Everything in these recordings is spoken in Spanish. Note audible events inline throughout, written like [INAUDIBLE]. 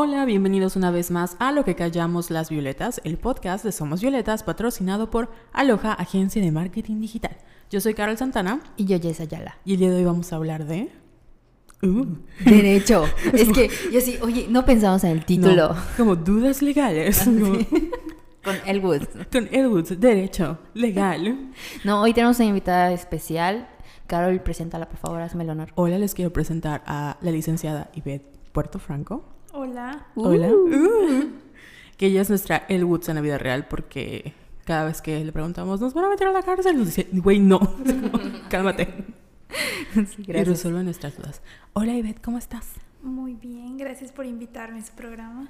Hola, bienvenidos una vez más a Lo que callamos las violetas, el podcast de Somos Violetas patrocinado por Aloha, agencia de marketing digital. Yo soy Carol Santana Y yo, Jess Ayala. y el día de hoy vamos a hablar de... Uh, [LAUGHS] Derecho. es que yo sí, oye, no pensamos en el título. no, como dudas legales. [LAUGHS] como- Con Elwood. Con Edwoods, derecho, legal. [LAUGHS] No, hoy tenemos una invitada especial. Carol, preséntala, por favor, hazme el honor. Hola, les quiero presentar a la licenciada Ivette Puerto Franco. Hola. Hola. Uh. Uh. Que ella es nuestra El Woods en la vida real porque cada vez que le preguntamos, ¿nos van a meter a la cárcel? Nos dice, güey, no. [LAUGHS] Cálmate. Sí, Y resuelve nuestras dudas. Hola, Ivette, ¿cómo estás? Muy bien, gracias por invitarme a su programa.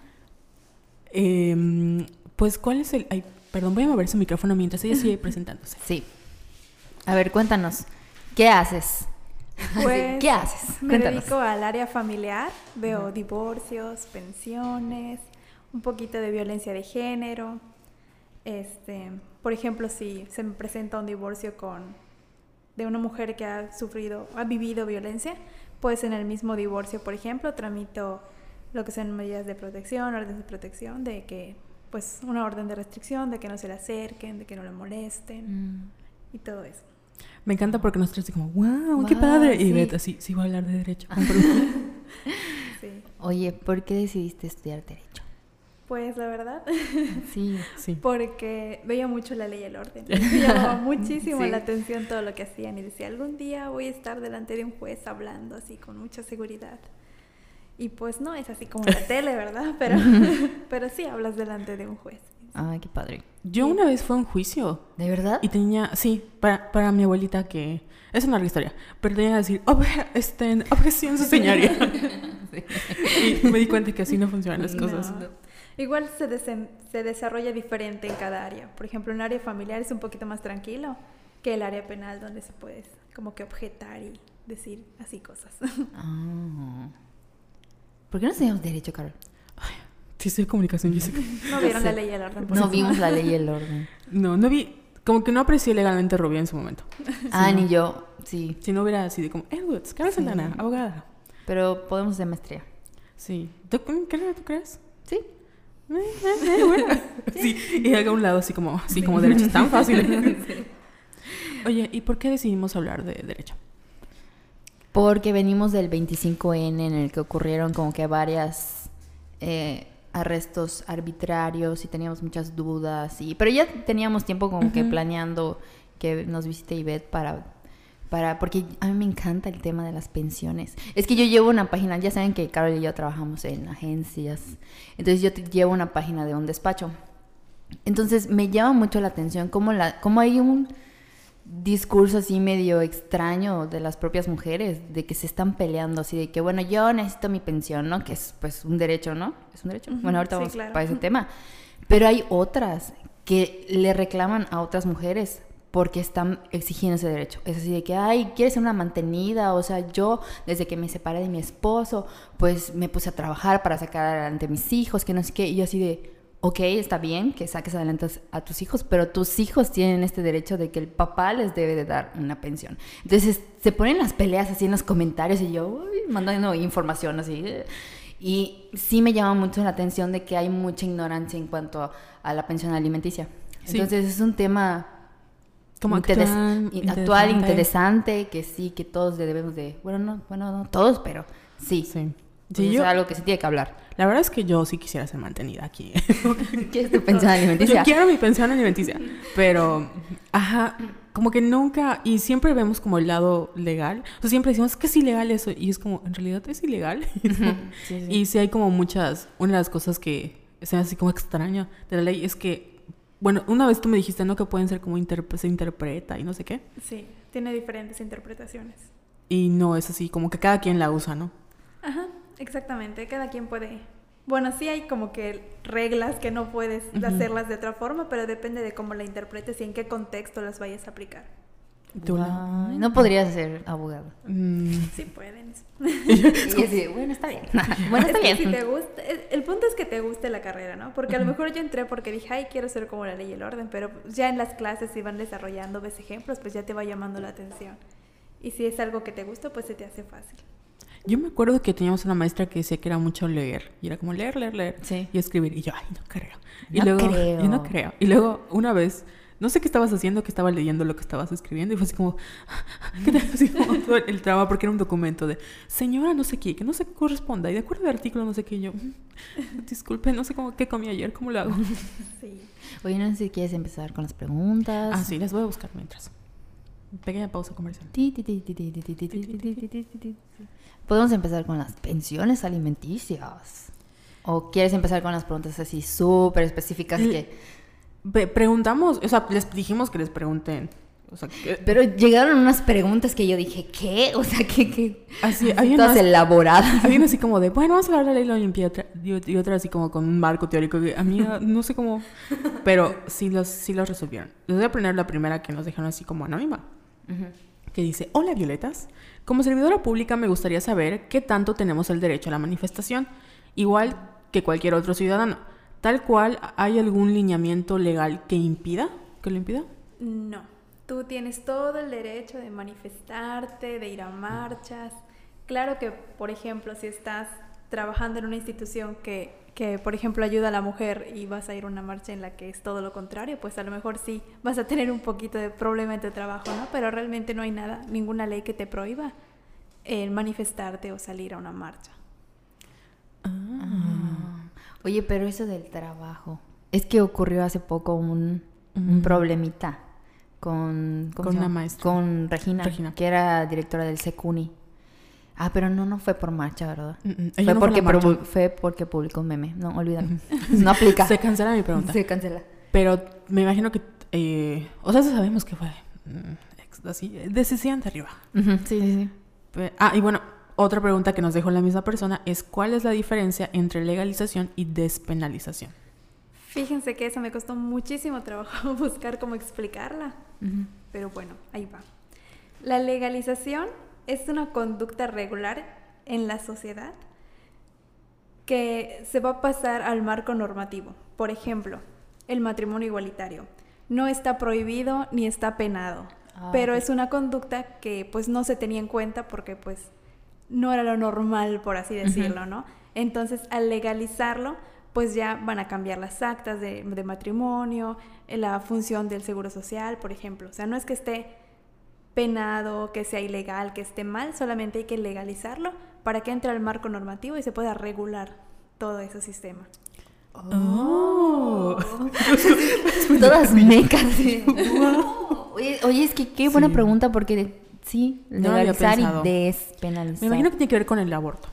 Em, pues, ¿cuál es el...? Ay, perdón, voy a mover su micrófono mientras ella sigue [LAUGHS] presentándose. Sí. A ver, cuéntanos. ¿Qué haces? Pues, ¿Qué haces? Me Cuéntanos. dedico al área familiar, veo divorcios, pensiones, un poquito de violencia de género. Este, por ejemplo, si se me presenta un divorcio con de una mujer que ha sufrido, ha vivido violencia, pues en el mismo divorcio, por ejemplo, tramito lo que son medidas de protección, órdenes de protección, de que, pues, una orden de restricción, de que no se le acerquen, de que no le molesten Mm. y todo eso. Me encanta porque nosotros así como, wow, qué padre. Y sí. Así, sí voy a hablar de derecho. [LAUGHS] Sí. Oye, ¿por qué decidiste estudiar Derecho? Pues la verdad, Sí. sí. [LAUGHS] porque veía mucho la ley y el orden. [LAUGHS] Me llamaba muchísimo Sí. la atención todo lo que hacían y decía, algún día voy a estar delante de un juez hablando así con mucha seguridad. Y pues no es así como la tele, ¿verdad? Pero, pero sí hablas delante de un juez. Ay, qué padre. Yo una vez fue a un juicio ¿De verdad? y tenía, sí, para, para mi abuelita que... Es una larga historia, pero tenía que decir, "Obje- este, objeción su señoría. [LAUGHS] y me di cuenta que así no funcionan las cosas. No. Igual se, desen- se desarrolla diferente en cada área. Por ejemplo, un área familiar es un poquito más tranquilo que el área penal donde se puede como que objetar y decir así cosas. Ah. ¿Por qué no estudiamos Derecho, Carol? Sí, soy de comunicación, Jessica. [LAUGHS] No vieron Sí. la ley y el orden. por No eso. vimos la ley y el [LAUGHS] orden. No, no vi, como que no aprecié legalmente Rubí en su momento. Ah, no. ni yo. Sí. Si no hubiera así de como, Edwards, Carlos Sí. Santana, abogada. Pero podemos hacer maestría. Sí. ¿Tú, ¿qué, ¿Tú crees? Sí. Eh, eh, eh, bueno. [LAUGHS] Sí, y haga un lado así como, así como derecho, es tan fácil. Oye, ¿y por qué decidimos hablar de derecho? Porque venimos del 25N en el que ocurrieron como que varias eh, arrestos arbitrarios y teníamos muchas dudas. Y, pero ya teníamos tiempo como que planeando que nos visite Ivette para, para... Porque a mí me encanta el tema de las pensiones. Es que yo llevo una página, ya saben que Carol y yo trabajamos en agencias. Entonces yo llevo una página de un despacho. Entonces me llama mucho la atención cómo, la, cómo hay un discurso así medio extraño de las propias mujeres, de que se están peleando así, de que bueno, yo necesito mi pensión, ¿no? Que es pues un derecho, ¿no? ¿Es un derecho? Bueno, ahorita sí, vamos claro. para ese tema. Pero hay otras que le reclaman a otras mujeres porque están exigiendo ese derecho. Es así de que, ay, quieres ser una mantenida, o sea, yo desde que me separé de mi esposo, pues me puse a trabajar para sacar adelante a mis hijos, que no sé qué, y yo así de, ok, está bien que saques adelante a tus hijos, pero tus hijos tienen este derecho de que el papá les debe de dar una pensión. Entonces se ponen las peleas así en los comentarios y yo uy, mandando información así. Y sí me llama mucho la atención de que hay mucha ignorancia en cuanto a, a la pensión alimenticia. Sí. Entonces es un tema Como interes- actual, in- actual, interesante. interesante, que sí, que todos le debemos de, bueno, no, bueno, no todos, pero sí. Sí. Pues Sí, es algo que se tiene que hablar. la verdad es que yo sí quisiera ser mantenida aquí. [LAUGHS] ¿Qué es tu pensión alimenticia? Yo quiero mi pensión alimenticia, pero, ajá, como que nunca, y siempre vemos como el lado legal, o sea, siempre decimos "Es que es ilegal eso, y es como, en realidad es ilegal. [LAUGHS] Sí, sí. y sí hay como muchas, una de las cosas que se me hace así como extraña de la ley es que, bueno, una vez tú me dijiste, ¿no? Que pueden ser como interp- se interpreta y no sé qué, Sí, tiene diferentes interpretaciones. y no es así, como que cada quien la usa, ¿no? Ajá, exactamente. Cada quien puede. Bueno, sí hay como que reglas que no puedes hacerlas de otra forma, pero depende de cómo la interpretes y en qué contexto las vayas a aplicar. Tú no podrías ser abogado. Mm, Sí pueden. [LAUGHS] Y [LAUGHS] así, bueno, está bien. [LAUGHS] bueno, está Es que bien. si te gusta, el- el punto es que te guste la carrera, ¿no? Porque a lo mejor yo entré porque dije, ay, quiero ser como la ley y el orden, pero ya en las clases si van desarrollando, ves ejemplos, pues ya te va llamando la atención. Y si es algo que te gusta, pues se te hace fácil. Yo me acuerdo que teníamos una maestra que decía que era mucho leer. Y era como leer, leer, leer. Sí. Y escribir. Y yo, ay, no creo. Y No luego, creo. Yo no creo. Y luego, una vez, no sé qué estabas haciendo, que estaba leyendo lo que estabas escribiendo. Y fue así como, ¿qué te así como todo el trauma? Porque era un documento de, señora, no sé qué, que no se corresponda. Y de acuerdo al artículo, no sé qué. Y yo, "Mm, disculpe, no sé cómo, qué comí ayer, ¿cómo lo hago? Sí. Oye, no sé si quieres empezar con las preguntas. Ah, sí, las voy a buscar mientras. Pequeña pausa comercial. Podemos empezar con las pensiones alimenticias. ¿O quieres empezar con las preguntas así súper específicas que... Preguntamos, o sea, les dijimos que les pregunten. O sea, que... Pero llegaron unas preguntas que yo dije, ¿qué? O sea, que... que... Así, todas unas, elaboradas. [LAUGHS] Hay así como de, bueno, vamos a hablar de la ley de la Olimpiada. Y otra así como con un marco teórico. Que a mí no sé cómo... [LAUGHS] Pero sí los, sí los resolvieron. Les voy a poner la primera que nos dejaron así como anónima. Uh -huh. Que dice, hola Violetas como servidora pública me gustaría saber qué tanto tenemos el derecho a la manifestación, igual que cualquier otro ciudadano, tal cual hay algún lineamiento legal que impida, que lo impida. No, tú tienes todo el derecho de manifestarte, de ir a marchas. Claro que, por ejemplo, si estás trabajando en una institución que, que, por ejemplo, ayuda a la mujer y vas a ir a una marcha en la que es todo lo contrario, pues a lo mejor sí vas a tener un poquito de problema en tu trabajo, ¿no? Pero realmente no hay nada, ninguna ley que te prohíba el manifestarte o salir a una marcha. Oye, pero eso del trabajo. Es que ocurrió hace poco un, un Ujú. problemita con. Con Regina, Regina. que era directora del Secuni. Ah, pero no, no fue por marcha, ¿verdad? Mm, mm, Fue, no porque marcha. fue porque publicó un meme. No, olvídalo. [LAUGHS] no aplica. Se cancela mi pregunta. Se cancela. Pero me imagino que. eh, o sea, eso sabemos que fue. mm, así, decisión de arriba. Sí, sí, sí. Ah, y bueno, otra pregunta que nos dejó la misma persona es: ¿cuál es la diferencia entre legalización y despenalización? Fíjense que eso me costó muchísimo trabajo [LAUGHS] buscar cómo explicarla. Ujú. Pero bueno, ahí va. La legalización es una conducta regular en la sociedad que se va a pasar al marco normativo. Por ejemplo, el matrimonio igualitario. No está prohibido ni está penado, Ah, pero es una conducta que pues no se tenía en cuenta porque pues no era lo normal, por así decirlo, ¿no? Entonces, al legalizarlo, pues ya van a cambiar las actas de, de matrimonio, eh, la función del seguro social, por ejemplo. O sea, no es que esté penado, que sea ilegal, que esté mal, solamente hay que legalizarlo para que entre al marco normativo y se pueda regular todo ese sistema. Oh. [LAUGHS] Todas mecas. sí. [LAUGHS] Oye, oye, es que qué buena Sí. pregunta porque sí, No legalizar y despenalizar. Me imagino que tiene que ver con el aborto.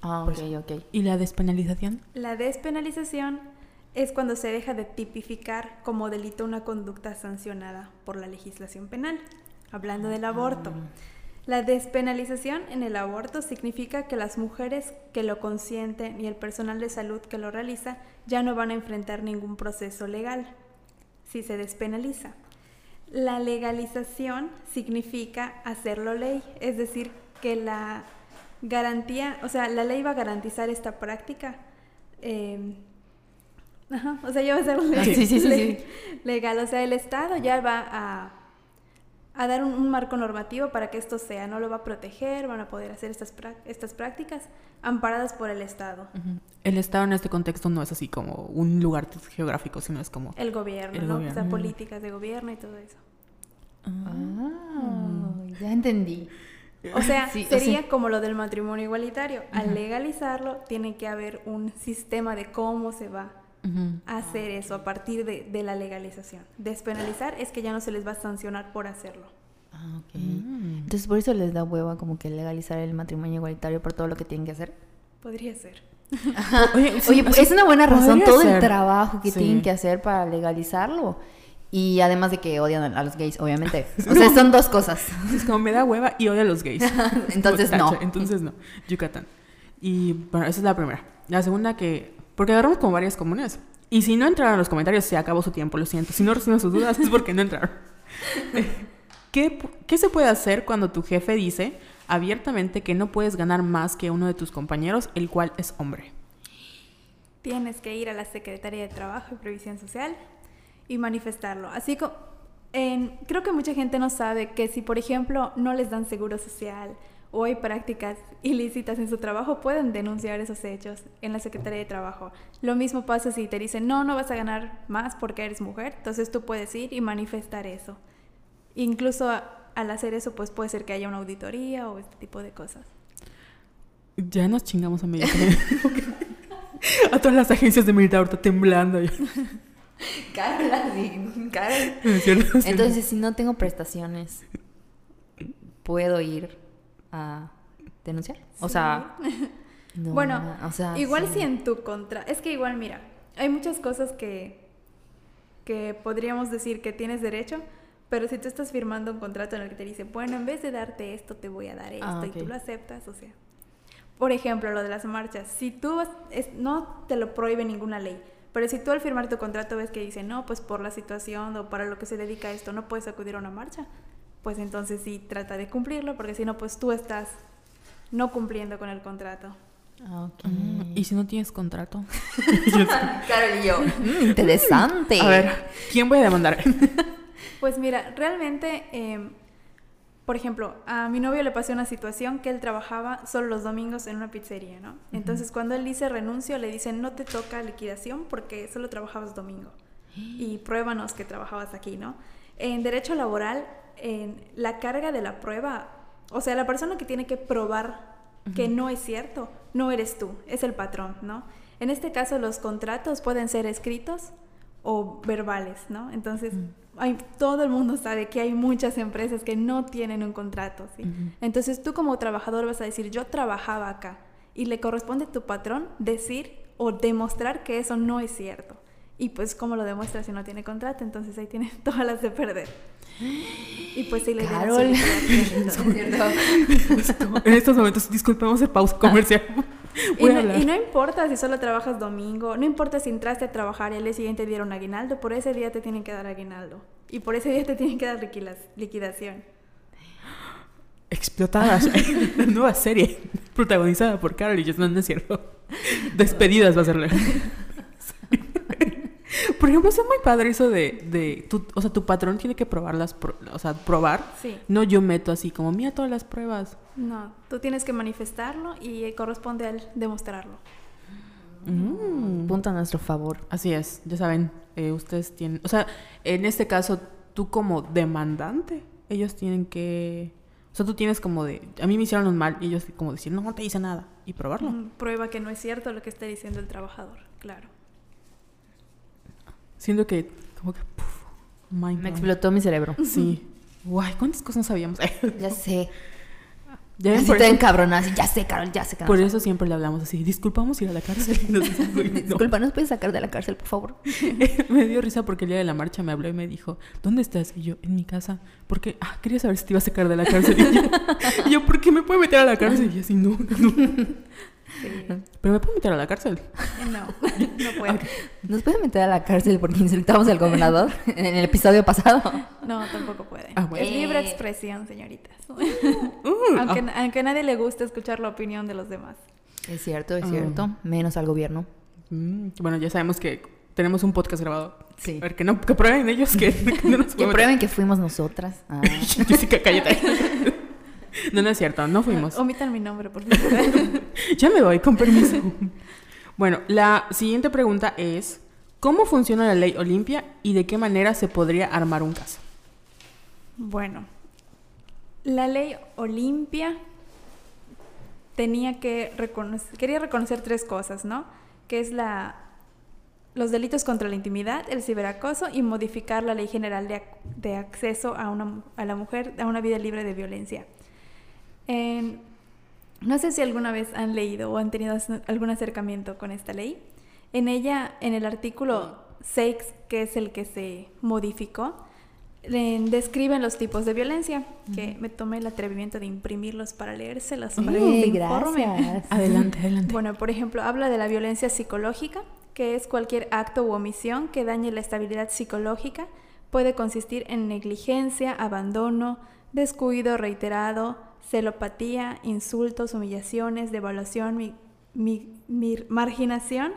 Ah, ok, ok. ¿Y la despenalización? La despenalización es cuando se deja de tipificar como delito una conducta sancionada por la legislación penal. Hablando del aborto. La despenalización en el aborto significa que las mujeres que lo consienten y el personal de salud que lo realiza ya no van a enfrentar ningún proceso legal si se despenaliza. La legalización significa hacerlo ley, es decir, que la garantía, o sea, la ley va a garantizar esta práctica. eh, ajá, o sea, ya va a ser ley- Sí, sí, sí, ley- sí. legal, o sea, el Estado ya va a, a dar un, un marco normativo para que esto sea, no lo va a proteger, van a poder hacer estas, estas prácticas amparadas por el Estado. El Estado en este contexto no es así como un lugar geográfico, sino es como... el gobierno, El ¿no? O sea, políticas de gobierno y todo eso. Ah, ya entendí. O sea, Sí, o sea- sería como lo del matrimonio igualitario. Al legalizarlo, tiene que haber un sistema de cómo se va Hacer eso a partir de, de la legalización. Despenalizar es que ya no se les va a sancionar por hacerlo. Ah, ok. Mm. Entonces por eso les da hueva como que legalizar el matrimonio igualitario por todo lo que tienen que hacer. Podría ser. [LAUGHS] Oye, sí, Oye, pues es una buena razón todo el trabajo que Sí. tienen que hacer para legalizarlo. Y además de que odian a los gays, obviamente. [LAUGHS] O sea, son dos cosas. Es como me da hueva y odio a los gays. [LAUGHS] Entonces, no. Entonces no. Yucatán. Y bueno, esa es la primera. La segunda que... Porque agarramos como varias comunes. Y si no entraron en los comentarios, se acabó su tiempo, lo siento. Si no recibimos sus dudas es porque no entraron. [LAUGHS] ¿Qué, ¿Qué se puede hacer cuando tu jefe dice abiertamente que no puedes ganar más que uno de tus compañeros, el cual es hombre? Tienes que ir a la Secretaría de Trabajo y Previsión Social y manifestarlo. Así como... creo que mucha gente no sabe que si, por ejemplo, no les dan seguro social o hay prácticas ilícitas en su trabajo, pueden denunciar esos hechos en la Secretaría de Trabajo. Lo mismo pasa si te dicen, no, no vas a ganar más porque eres mujer, entonces tú puedes ir y manifestar eso. Incluso al hacer eso, pues puede ser que haya una auditoría o este tipo de cosas. Ya nos chingamos a medio [LAUGHS] A todas las agencias de militar ahorita temblando. [LAUGHS] Carla, Carla. [LAUGHS] Entonces, si no tengo prestaciones, ¿puedo ir a denunciar? O sea... [LAUGHS] bueno, igual si en tu contra... Es que igual, mira, hay muchas cosas que, que podríamos decir que tienes derecho, pero si tú estás firmando un contrato en el que te dice, bueno, en vez de darte esto, te voy a dar ah, esto, y tú lo aceptas, o sea. Por ejemplo, lo de las marchas. Si tú no te lo prohíbe ninguna ley, pero si tú al firmar tu contrato ves que dice, no, pues por la situación o para lo que se dedica esto, no puedes acudir a una marcha, pues entonces sí trata de cumplirlo, porque si no, pues tú estás no cumpliendo con el contrato. Ah, mm, ¿Y si no tienes contrato? [LAUGHS] claro, y yo. Mm, interesante. A ver, ¿quién voy a demandar? [LAUGHS] Pues mira, realmente, em, por ejemplo, a mi novio le pasó una situación que él trabajaba solo los domingos en una pizzería, ¿no? Entonces, cuando él dice renuncio, le dicen no te toca liquidación porque solo trabajabas domingo. Y pruébanos que trabajabas aquí, ¿no? En derecho laboral, en la carga de la prueba, o sea, la persona que tiene que probar que no es cierto, no eres tú, es el patrón, ¿no? En este caso, los contratos pueden ser escritos o verbales, ¿no? Entonces, hay, todo el mundo sabe que hay muchas empresas que no tienen un contrato, ¿sí? Entonces, tú como trabajador vas a decir, yo trabajaba acá, y le corresponde a tu patrón decir o demostrar que eso no es cierto. Y pues, ¿cómo lo demuestra si no tiene contrato? Entonces, ahí tiene [LAUGHS] todas las de perder. Y pues sí le Carol. [LAUGHS] [LAUGHS] en estos momentos, disculpemos el pausa comercial. Y no, importa si solo trabajas domingo, no importa si entraste a trabajar y al día siguiente dieron aguinaldo, por ese día te tienen que dar aguinaldo. Y por ese día te tienen que dar liquidación. Explotadas. la nueva serie protagonizada por Carol y no, no es cierto. Despedidas va a ser [LAUGHS] Por ejemplo, es muy padre eso de, de tu, o sea, tu patrón tiene que probar las, o sea, probar. Sí. No yo meto así como, mira todas las pruebas. No, tú tienes que manifestarlo y corresponde a él demostrarlo. Mm. Punto a nuestro favor. Así es, ya saben, eh, ustedes tienen, o sea, en este caso, tú como demandante, ellos tienen que, o sea, tú tienes como de, a mí me hicieron un mal y ellos como decir, no, no te hice nada y probarlo. prueba que no es cierto lo que está diciendo el trabajador, claro. Siento que, como que, me explotó mi cerebro. [LAUGHS] Sí. Guay, ¿cuántas cosas no sabíamos? [LAUGHS] ya sé. Ya así te encabronas. Ya sé, Carol, ya sé. Que por eso siempre le hablamos así. Disculpamos ir a la cárcel. [LAUGHS] Disculpa, ¿nos puedes sacar de la cárcel, por favor? me dio risa porque el día de la marcha me habló y me dijo, ¿dónde estás? Y yo, en mi casa. Porque, ah, quería saber si te iba a sacar de la cárcel. Y yo, ¿por qué me puede meter a la cárcel? Y yo, así, no, no. Pero me puedo meter a la cárcel. No, [LAUGHS] no puedo. ¿Nos puede meter a la cárcel porque insultamos al gobernador [LAUGHS] en el episodio pasado? No, tampoco puede. Ah, es libre expresión, señoritas. [LAUGHS] Uh, aunque, ah. aunque a nadie le guste escuchar la opinión de los demás. Es cierto, es cierto. Menos al gobierno. Mm, bueno, ya sabemos que tenemos un podcast grabado. Sí. A ver, que, no, que prueben ellos que, que no nos Que prueben que fuimos nosotras. Ah. Jessica, cállate. No, no es cierto, no fuimos. Omitan mi nombre, por favor. [LAUGHS] ya me voy, con permiso. Bueno, la siguiente pregunta es, ¿cómo funciona la ley Olimpia y de qué manera se podría armar un caso? Bueno, la ley Olimpia tenía que reconocer, quería reconocer tres cosas, ¿no? Que es la los delitos contra la intimidad, el ciberacoso y modificar la ley general de, de acceso a, una, a la mujer a una vida libre de violencia no sé si alguna vez han leído o han tenido algún acercamiento con esta ley. En ella, en el artículo 6, que es el que se modificó, describen los tipos de violencia, que me tomé el atrevimiento de imprimirlos para leérselos para Gracias. [LAUGHS] adelante, adelante. Bueno, por ejemplo, habla de la violencia psicológica, que es cualquier acto u omisión que dañe la estabilidad psicológica. Puede consistir en negligencia, abandono, descuido reiterado, celopatía, insultos, humillaciones, devaluación, mi, marginación,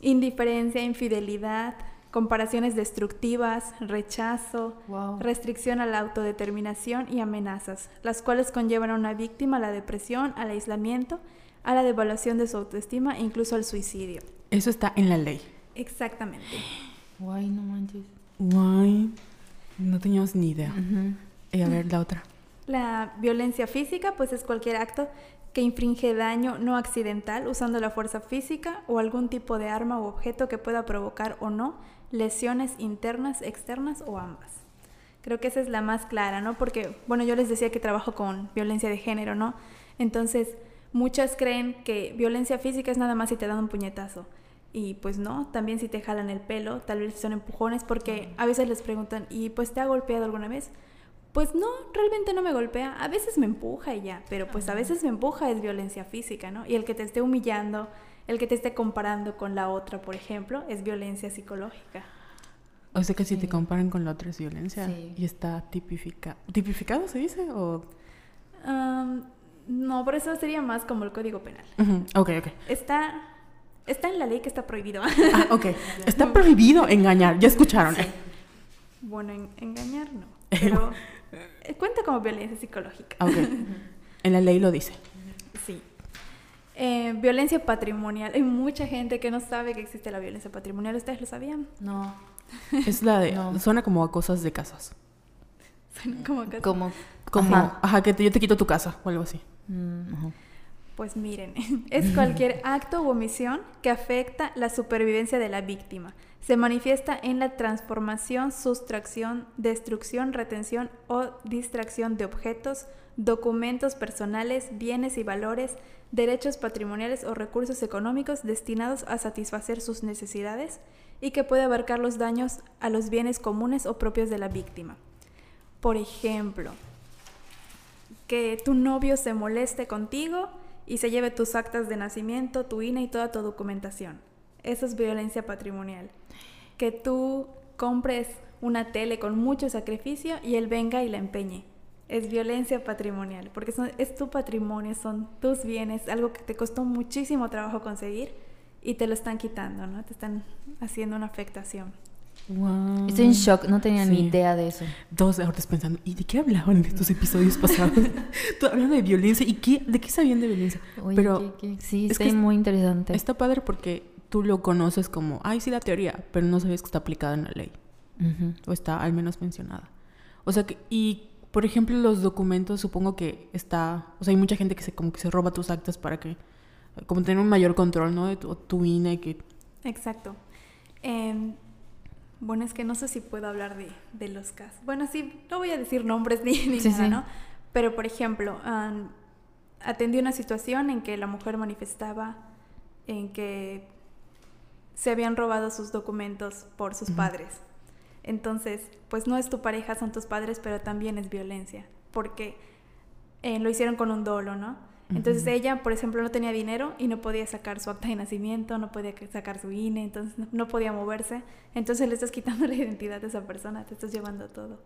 indiferencia, infidelidad, comparaciones destructivas, rechazo, Wow. restricción a la autodeterminación y amenazas, las cuales conllevan a una víctima a la depresión, al aislamiento, a la devaluación de su autoestima e incluso al suicidio. Eso está en la ley. Exactamente. Guay, no manches. Guay. No teníamos ni idea. Y a ver, la otra. La violencia física, pues es cualquier acto que infringe daño no accidental usando la fuerza física o algún tipo de arma u objeto que pueda provocar o no lesiones internas, externas o ambas. Creo que esa es la más clara, ¿no? Porque, bueno, yo les decía que trabajo con violencia de género, ¿no? Entonces, muchas creen que violencia física es nada más si te dan un puñetazo. Y pues no, también si te jalan el pelo, tal vez son empujones, porque a veces les preguntan, ¿y pues te ha golpeado alguna vez? Pues no, realmente no me golpea. A veces me empuja y ya, pero pues a veces me empuja es violencia física, ¿no? Y el que te esté humillando, el que te esté comparando con la otra, por ejemplo, es violencia psicológica. O sea que si te comparan con la otra es violencia. Sí. Y está tipificado. ¿Tipificado se dice? O... Am, no, por eso sería más como el Código Penal. Ujú, Ok, ok. Está, está en la ley que está prohibido. Ah, ok. [LAUGHS] Está prohibido engañar. Ya escucharon. Sí. bueno, en- engañar no, [LAUGHS] pero cuenta como violencia psicológica. Ah. [LAUGHS] En la ley lo dice. Sí. Eh, violencia patrimonial. Hay mucha gente que no sabe que existe la violencia patrimonial. ¿Ustedes lo sabían? No. Es la de... No. Suena como a cosas de casas. Suena como que- Como. Como... Ajá. Ajá, que te- yo te quito tu casa o algo así. Mm, ajá. Pues miren, [LAUGHS] es cualquier acto u omisión que afecta la supervivencia de la víctima. Se manifiesta en la transformación, sustracción, destrucción, retención o distracción de objetos, documentos personales, bienes y valores, derechos patrimoniales o recursos económicos destinados a satisfacer sus necesidades y que puede abarcar los daños a los bienes comunes o propios de la víctima. Por ejemplo, que tu novio se moleste contigo y se lleve tus actas de nacimiento, tu INE y toda tu documentación. Eso es violencia patrimonial. Que tú compres una tele con mucho sacrificio y él venga y la empeñe. Es violencia patrimonial, porque son- es tu patrimonio, son tus bienes, algo que te costó muchísimo trabajo conseguir y te lo están quitando, ¿no? Te están haciendo una afectación. Wow. Estoy en shock, no tenía Sí. ni idea de eso. Dos horas pensando, ¿y de qué hablaban en estos episodios pasados? [LAUGHS] Tú hablando de violencia, ¿y qué, de qué sabían de violencia? Oye, Pero ¿qué- qué? sí, es que es- muy interesante. está padre porque tú lo conoces como, ay, sí, la teoría, pero no sabes que está aplicada en la ley, o está al menos mencionada. O sea que, y por ejemplo, los documentos, supongo que está, o sea, hay mucha gente que se, como que se roba tus actas para que, como tener un mayor control, ¿no? De tu, tu INE, que Exacto. Em, bueno, es que no sé si puedo hablar de, de los casos. Bueno, sí, no voy a decir nombres [LAUGHS] ni, ni Sí, nada, sí. ¿no? Pero, por ejemplo, am, atendí una situación en que la mujer manifestaba en que se habían robado sus documentos por sus padres. Entonces, pues no es tu pareja, son tus padres, pero también es violencia, porque eh, lo hicieron con un dolo, ¿no? Entonces ella, por ejemplo, no tenía dinero y no podía sacar su acta de nacimiento, no podía sacar su INE, entonces no, podía moverse. Entonces le estás quitando [LAUGHS] la identidad de esa persona, te estás llevando todo.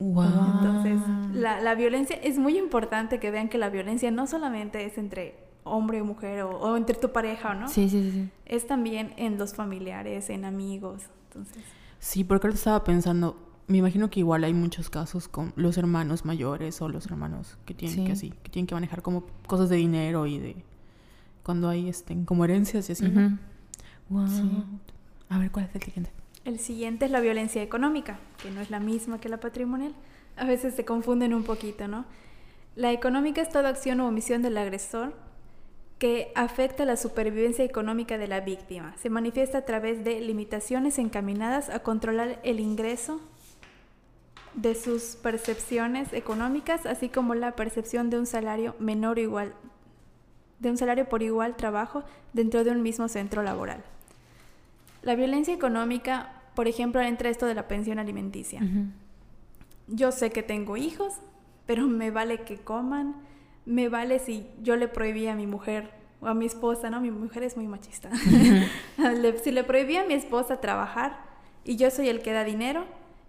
wow. Entonces, la, la violencia, es muy importante que vean que la violencia no solamente es entre hombre y mujer o, o entre tu pareja, ¿o ¿no? Sí, sí, sí. Es también en los familiares, en amigos. Entonces, Sí, porque ahorita estaba pensando, me imagino que igual hay muchos casos con los hermanos mayores o los hermanos que tienen Sí. que así, que tienen que manejar como cosas de dinero y de cuando hay este como herencias y así. Ujú. Wow. Sí. A ver cuál es el siguiente. el siguiente es la violencia económica, que no es la misma que la patrimonial. A veces se confunden un poquito, ¿no? La económica es toda acción o omisión del agresor que afecta la supervivencia económica de la víctima. Se manifiesta a través de limitaciones encaminadas a controlar el ingreso de sus percepciones económicas, así como la percepción de un salario menor o igual, de un salario por igual trabajo dentro de un mismo centro laboral. La violencia económica, por ejemplo, entra esto de la pensión alimenticia. Yo sé que tengo hijos, pero me vale que coman, me vale si yo le prohibí a mi mujer o a mi esposa, ¿no? Mi mujer es muy machista. [LAUGHS] Si le prohibí a mi esposa trabajar y yo soy el que da dinero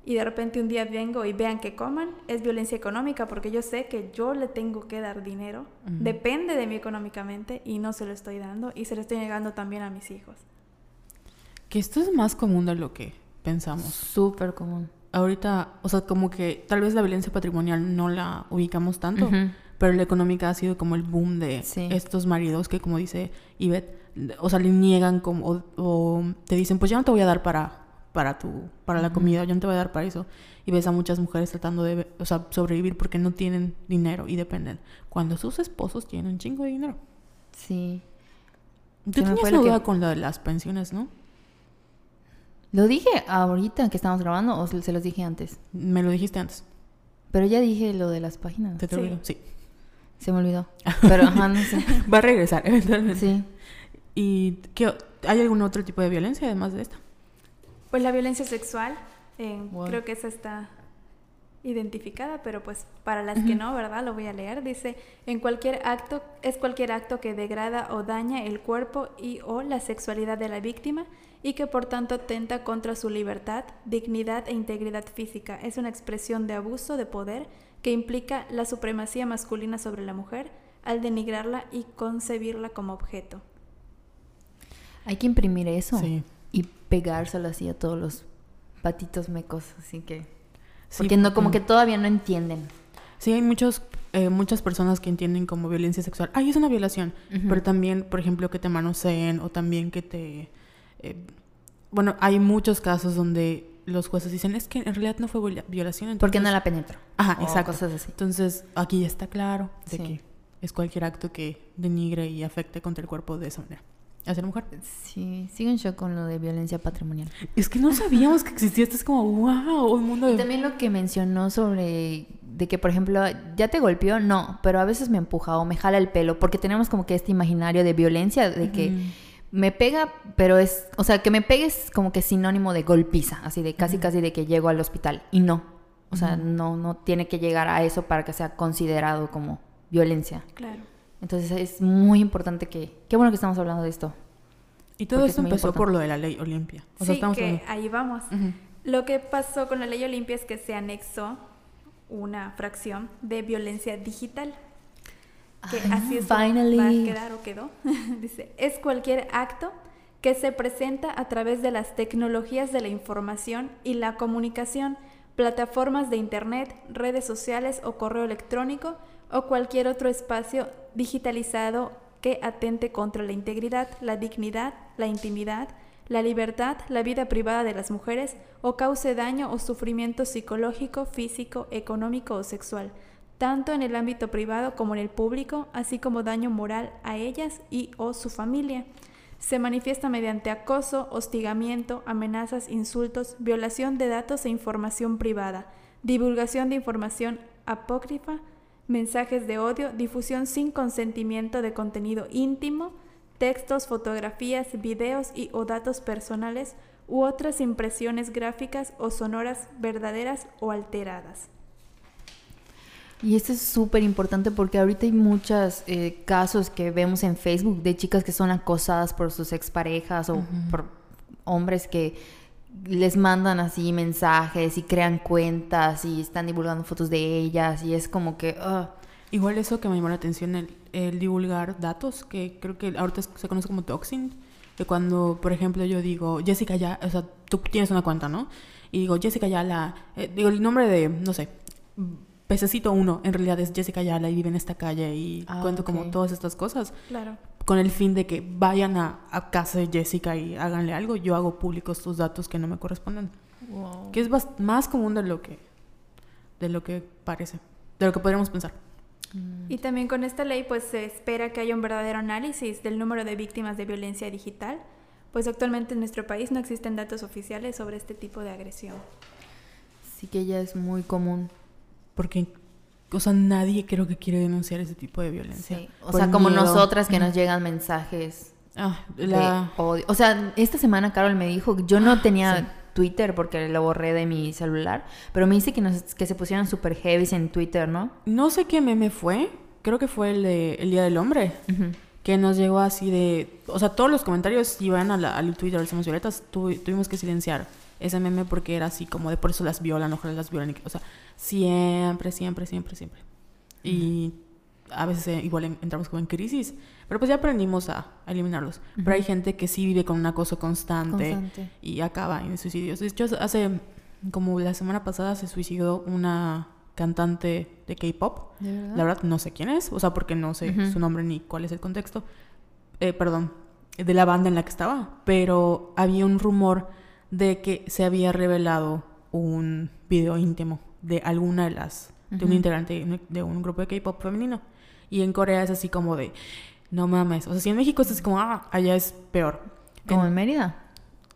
y de repente un día vengo y vean que coman, es violencia económica porque yo sé que yo le tengo que dar dinero, depende de mí económicamente y no se lo estoy dando y se lo estoy negando también a mis hijos. Que esto es más común de lo que pensamos. Súper común. Ahorita, o sea, como que tal vez la violencia patrimonial no la ubicamos tanto. Pero la económica ha sido como el boom de Sí. estos maridos que, como dice Ivette, o sea, le niegan como, o, o te dicen, pues ya no te voy a dar para, para tu, para la comida, yo no te voy a dar para eso. Y ves a muchas mujeres tratando de, o sea, sobrevivir porque no tienen dinero y dependen. Cuando sus esposos tienen un chingo de dinero. Sí. Tú tenías una lo que- duda con lo de las pensiones, ¿no? ¿Lo dije ahorita que estábamos grabando o se los dije antes? Me lo dijiste antes. Pero ya dije lo de las páginas. ¿Te te Sí. Sí. Se me olvidó. Pero, ajá, no sé. [LAUGHS] Va a regresar eventualmente. Sí. ¿Y qué, hay algún otro tipo de violencia además de esta? Pues la violencia sexual, eh, Wow. creo que esa está identificada, pero pues para las que no, ¿verdad? Lo voy a leer. Dice, en cualquier acto, es cualquier acto que degrada o daña el cuerpo y o la sexualidad de la víctima y que por tanto atenta contra su libertad, dignidad e integridad física. Es una expresión de abuso de poder que implica la supremacía masculina sobre la mujer al denigrarla y concebirla como objeto. Hay que imprimir eso. Sí. Y pegárselo así a todos los patitos mecos. Así que. Sí, Porque no, como porque- que todavía no entienden. Sí, hay muchos, eh, muchas personas que entienden como violencia sexual. Ay, es una violación. Pero también, por ejemplo, que te manoseen o también que te... eh, bueno, hay muchos casos donde los jueces dicen, es que en realidad no fue viola- violación. Porque no entonces- la penetro. Ajá, o exacto. cosas así. Entonces, aquí ya está claro de Sí. que es cualquier acto que denigre y afecte contra el cuerpo de esa manera. Hacia la mujer. Sí, sigo en shock con lo de violencia patrimonial. Es que no sabíamos que existía esto. Es como, wow, un mundo Y también lo que mencionó sobre de que, por ejemplo, ya te golpeó, no, pero a veces me empuja o me jala el pelo, porque tenemos como que este imaginario de violencia, de que. Me pega, pero es, o sea, que me pegue es como que sinónimo de golpiza, así de casi, casi de que llego al hospital. Y no, o sea, no, no tiene que llegar a eso para que sea considerado como violencia. Claro. Entonces es muy importante que, qué bueno que estamos hablando de esto. Y todo esto es empezó importante. por lo de la ley Olimpia. O sea, sí, estamos que hablando- ahí vamos. Lo que pasó con la ley Olimpia es que se anexó una fracción de violencia digital. Que Ah, así es finally. como va a quedar o quedó. [LAUGHS] Dice, es cualquier acto que se presenta a través de las tecnologías de la información y la comunicación, plataformas de internet, redes sociales o correo electrónico o cualquier otro espacio digitalizado que atente contra la integridad, la dignidad, la intimidad, la libertad, la vida privada de las mujeres o cause daño o sufrimiento psicológico, físico, económico o sexual, tanto en el ámbito privado como en el público, así como daño moral a ellas y o su familia. Se manifiesta mediante acoso, hostigamiento, amenazas, insultos, violación de datos e información privada, divulgación de información apócrifa, mensajes de odio, difusión sin consentimiento de contenido íntimo, textos, fotografías, videos y o datos personales u otras impresiones gráficas o sonoras verdaderas o alteradas. Y esto es súper importante porque ahorita hay muchos eh, casos que vemos en Facebook de chicas que son acosadas por sus exparejas o por hombres que les mandan así mensajes y crean cuentas y están divulgando fotos de ellas y es como que... ah, Igual eso que me llamó la atención, el, el divulgar datos, que creo que ahorita se conoce como doxing, de cuando, por ejemplo, yo digo, Jessica ya, o sea, tú tienes una cuenta, ¿no? Y digo, Jessica Yala, eh, digo, el nombre de, no sé, Pececito 1, en realidad es Jessica Yala y vive en esta calle y Ah, cuento como ok. todas estas cosas, Claro. con el fin de que vayan a, a casa de Jessica y háganle algo, yo hago públicos tus datos que no me corresponden. Que es más común de lo que, de lo que parece, de lo que podríamos pensar. Y también con esta ley pues se espera que haya un verdadero análisis del número de víctimas de violencia digital, pues actualmente en nuestro país no existen datos oficiales sobre este tipo de agresión. sí que ya es muy común. Porque, o sea, nadie creo que quiere denunciar ese tipo de violencia. Sí, O Por sea, como miedo. nosotras que nos llegan mensajes Ah, de la... odio. O sea, esta semana Carol me dijo, yo no tenía Twitter porque lo borré de mi celular, pero me dice que, nos, que se pusieran super heavy en Twitter, ¿no? No sé qué meme fue. Creo que fue el de el Día del Hombre. Que nos llegó así de... O sea, todos los comentarios iban a la- al Twitter de Somos Violetas. tuvi- tuvimos que silenciar ese meme porque era así como de por eso las violan, ojalá las violan. O sea, siempre, siempre, siempre, siempre. Y a veces eh, igual en- entramos como en crisis, pero pues ya aprendimos a, a eliminarlos. Pero hay gente que sí vive con un acoso constante, Constante. y acaba en suicidios. De hecho, hace como la semana pasada se suicidó una cantante de K-pop. La verdad no sé quién es, o sea, porque no sé su nombre ni cuál es el contexto. Eh, perdón, de la banda en la que estaba. Pero había un rumor de que se había revelado un video íntimo de alguna de las, de un integrante de un grupo de K-pop femenino. Y en Corea es así como de, no mames. O sea, si en México es así como, ah, allá es peor. ¿Como En- en Mérida?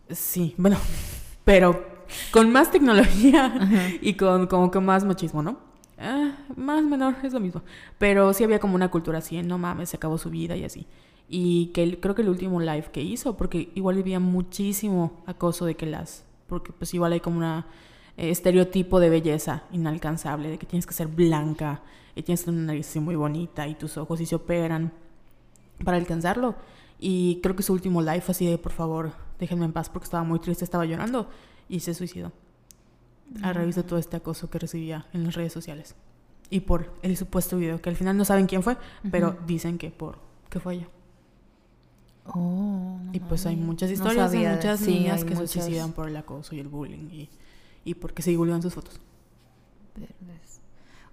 Sí, bueno, [LAUGHS] pero con más tecnología y con como que más machismo, ¿no? Ah, más menor, es lo mismo. Pero sí había como una cultura así, no mames, se acabó su vida y así. Y que el- creo que el último live que hizo, porque igual vivía muchísimo acoso de que las, porque pues igual hay como una eh, estereotipo de belleza inalcanzable, de que tienes que ser blanca y tienes que tener una nariz muy bonita y tus ojos sí se operan para alcanzarlo. Y creo que su último live fue así de, por favor, déjenme en paz porque estaba muy triste, estaba llorando y se suicidó. A raíz de todo este acoso que recibía en las redes sociales. Y por el supuesto video, que al final no saben quién fue, pero Ujú. dicen que por que fue ella. Oh, no y pues hay muchas No historias sabía de muchas sí, niñas que muchas se suicidan por el acoso y el bullying y, y porque se divulgan sus fotos. Verdes.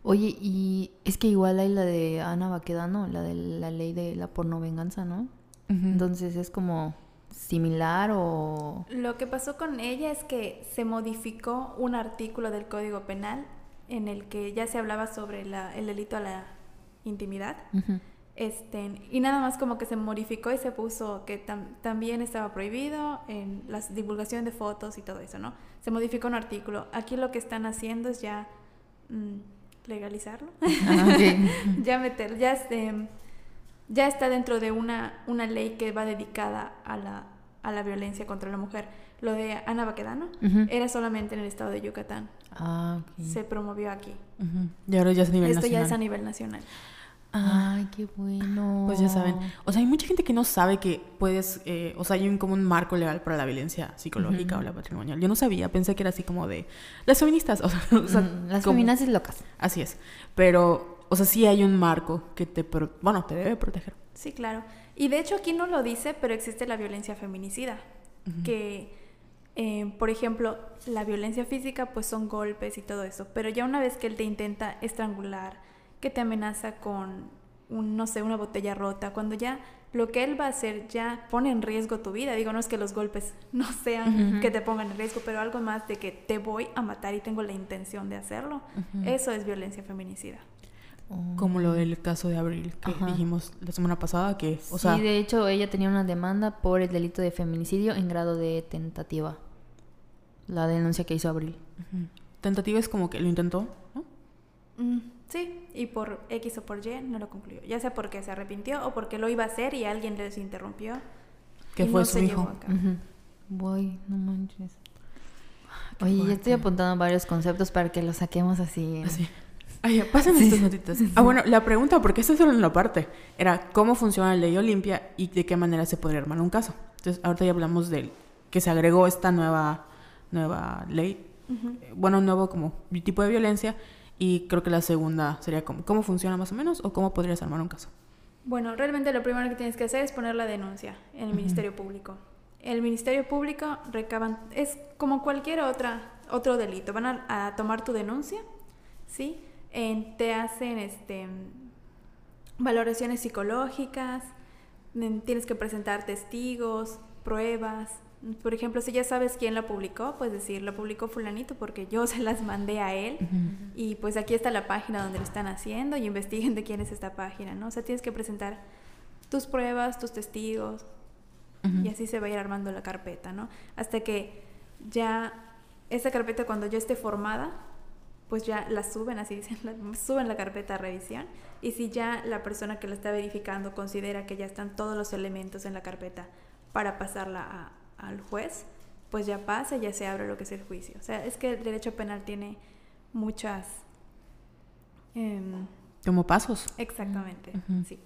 Oye, y es que igual hay la de Ana Baquedano, la de la ley de la pornovenganza, ¿no? Entonces es como similar o... Lo que pasó con ella es que se modificó un artículo del Código Penal en el que ya se hablaba sobre la- el delito a la intimidad. Ujú. Este, y nada más como que se modificó y se puso que tam- también estaba prohibido en la divulgación de fotos y todo eso, ¿no? Se modificó un artículo. Aquí lo que están haciendo es ya mm, legalizarlo. Ah, [LAUGHS] ya meter, ya este, ya está dentro de una, una ley que va dedicada a la, a la violencia contra la mujer. Lo de Ana Baquedano era solamente en el estado de Yucatán. Ah. Se promovió aquí. Y ahora ya es a nivel Esto ya es a nivel nacional. Ay, qué bueno. Pues ya saben. O sea, hay mucha gente que no sabe que puedes, eh, o sea, hay un, como un marco legal para la violencia psicológica o la patrimonial. Yo no sabía, pensé que era así como de las feministas. [LAUGHS] O sea, o sea, Las como- feminazis locas. Así es. Pero, o sea, sí hay un marco que te, pro- bueno, te debe proteger. Sí, claro. Y de hecho aquí no lo dice, pero existe la violencia feminicida, que, eh, por ejemplo, la violencia física pues son golpes y todo eso, pero ya una vez que él te intenta estrangular, que te amenaza con, un, no sé, una botella rota, cuando ya lo que él va a hacer ya pone en riesgo tu vida, digo, no es que los golpes [LAUGHS] no sean que te pongan en riesgo, pero algo más de que te voy a matar y tengo la intención de hacerlo, eso es violencia feminicida. Como lo del caso de Abril que Ajá. dijimos la semana pasada, que, o sí, sea, de hecho, ella tenía una demanda por el delito de feminicidio en grado de tentativa. La denuncia que hizo Abril. tentativa es como que lo intentó, ¿no? Mm, sí, y por X o por Y no lo concluyó. Ya sea porque se arrepintió o porque lo iba a hacer y alguien les interrumpió. Que y fue no su se hijo. llevó a cabo. Ujú. Voy, no manches. qué Oye, ya fuerte. estoy apuntando varios conceptos para que los saquemos así. en- Así. Ay, pasen estas notitas. Ah, bueno, la pregunta, porque esta es solo una parte, era cómo funciona la ley Olimpia y de qué manera se podría armar un caso. Entonces, ahorita ya hablamos del que se agregó esta nueva, nueva ley, Ujú. eh, bueno, un nuevo como tipo de violencia, y creo que la segunda sería como, ¿cómo funciona más o menos? ¿O cómo podrías armar un caso? Bueno, realmente lo primero que tienes que hacer es poner la denuncia en el Ministerio Público. El Ministerio Público recaban, es como cualquier otra, otro delito. Van a, a tomar tu denuncia, ¿sí? En- te hacen este, valoraciones psicológicas, en- tienes que presentar testigos, pruebas. Por ejemplo, si ya sabes quién la publicó, pues decir, lo publicó fulanito porque yo [LAUGHS] se las mandé a él. Y pues aquí está la página donde lo están haciendo y investiguen de quién es esta página, ¿no? O sea, tienes que presentar tus pruebas, tus testigos y así se va a ir armando la carpeta, ¿no? Hasta que ya esa carpeta cuando ya esté formada, pues ya la suben, así dicen, la- suben la carpeta a revisión y si ya la persona que la está verificando considera que ya están todos los elementos en la carpeta para pasarla a- al juez, pues ya pasa y ya se abre lo que es el juicio. O sea, es que el derecho penal tiene muchas... em, Como pasos. exactamente, sí.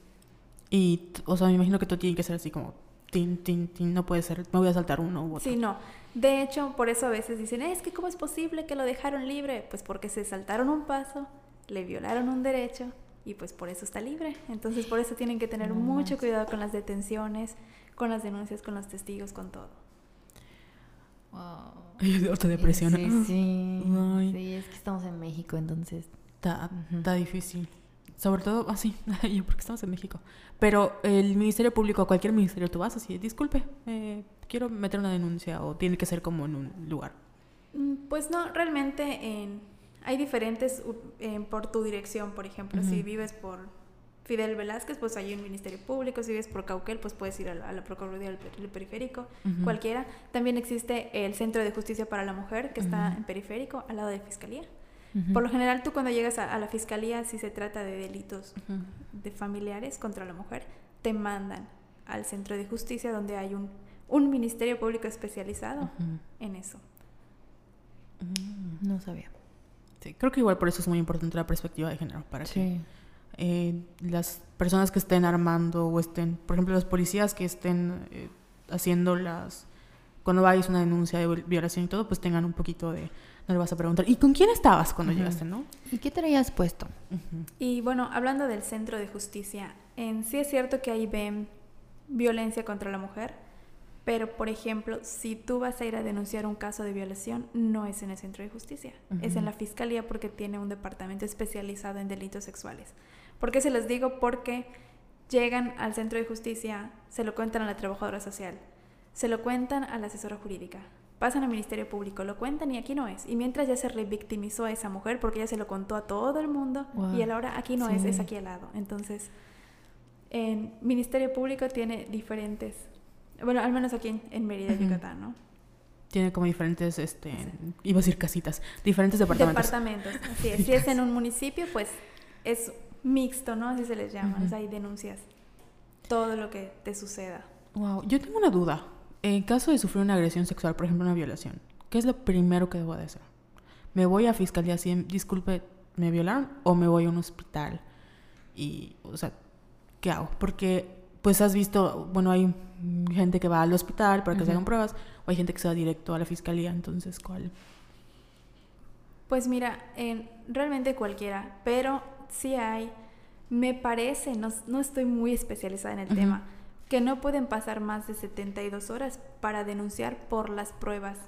Y, o sea, me imagino que tú tienes que ser así como, tin, tin, tin, no puede ser, me voy a saltar uno u otro. Sí, no. De hecho, por eso a veces dicen, es que ¿cómo es posible que lo dejaron libre? Pues porque se saltaron un paso, le violaron un derecho y pues por eso está libre. Entonces por eso tienen que tener mucho cuidado con las detenciones, con las denuncias, con los testigos, con todo. Wow. Autodepresión. Sí, sí. Ay. Sí, es que estamos en México, entonces. Está, difícil. Sobre todo, así, [LAUGHS] yo porque estamos en México. Pero el Ministerio Público, a cualquier ministerio tú vas así, disculpe, eh, quiero meter una denuncia o tiene que ser como en un lugar. Mm, Pues no, realmente en- hay diferentes por tu dirección, por ejemplo, si vives por Fidel Velázquez, pues hay un ministerio público, si vives por Cauquel, pues puedes ir a la, a la Procuraduría del per- del Periférico, cualquiera. También existe el Centro de Justicia para la Mujer, que está en Periférico, al lado de Fiscalía. Ujú. Por lo general, tú cuando llegas a, a la Fiscalía, si se trata de delitos de familiares contra la mujer, te mandan al Centro de Justicia, donde hay un, un ministerio público especializado en eso. Mm. No sabía. Sí, creo que igual por eso es muy importante la perspectiva de género, para que Sí. Eh, las personas que estén armando o estén, por ejemplo, los policías que estén eh, haciendo las, cuando vayas una denuncia de viol- violación y todo, pues tengan un poquito de, no le vas a preguntar, ¿y con quién estabas cuando llegaste, no? ¿Y qué traías puesto? Y bueno, hablando del centro de justicia, en sí es cierto que ahí ven violencia contra la mujer, pero por ejemplo, si tú vas a ir a denunciar un caso de violación, no es en el centro de justicia, es en la fiscalía porque tiene un departamento especializado en delitos sexuales. ¿Por qué se los digo? Porque llegan al centro de justicia, se lo cuentan a la trabajadora social, se lo cuentan a la asesora jurídica, pasan al Ministerio Público, lo cuentan y aquí no es. Y mientras ya se revictimizó a esa mujer porque ya se lo contó a todo el mundo Wow. y a la hora aquí no es, Sí. es aquí al lado. Entonces, en Ministerio Público tiene diferentes, bueno, al menos aquí en, en Mérida. Yucatán, ¿no? Tiene como diferentes, este, iba a decir casitas, diferentes departamentos. Departamentos, así es. Si es en un municipio, pues es mixto, ¿no? Así se les llama. O sea, hay denuncias. Todo lo que te suceda. Wow, yo tengo una duda. En caso de sufrir una agresión sexual, por ejemplo, una violación, ¿qué es lo primero que debo de hacer? ¿Me voy a fiscalía si, disculpe, me violaron? ¿O me voy a un hospital? Y, o sea, ¿qué hago? Porque, pues has visto, bueno, hay gente que va al hospital para que se hagan pruebas, o hay gente que se va directo a la fiscalía, entonces, ¿cuál? Pues mira, en realmente cualquiera, pero sí hay, me parece, no, no estoy muy especializada en el tema, que no pueden pasar más de 72 horas para denunciar por las pruebas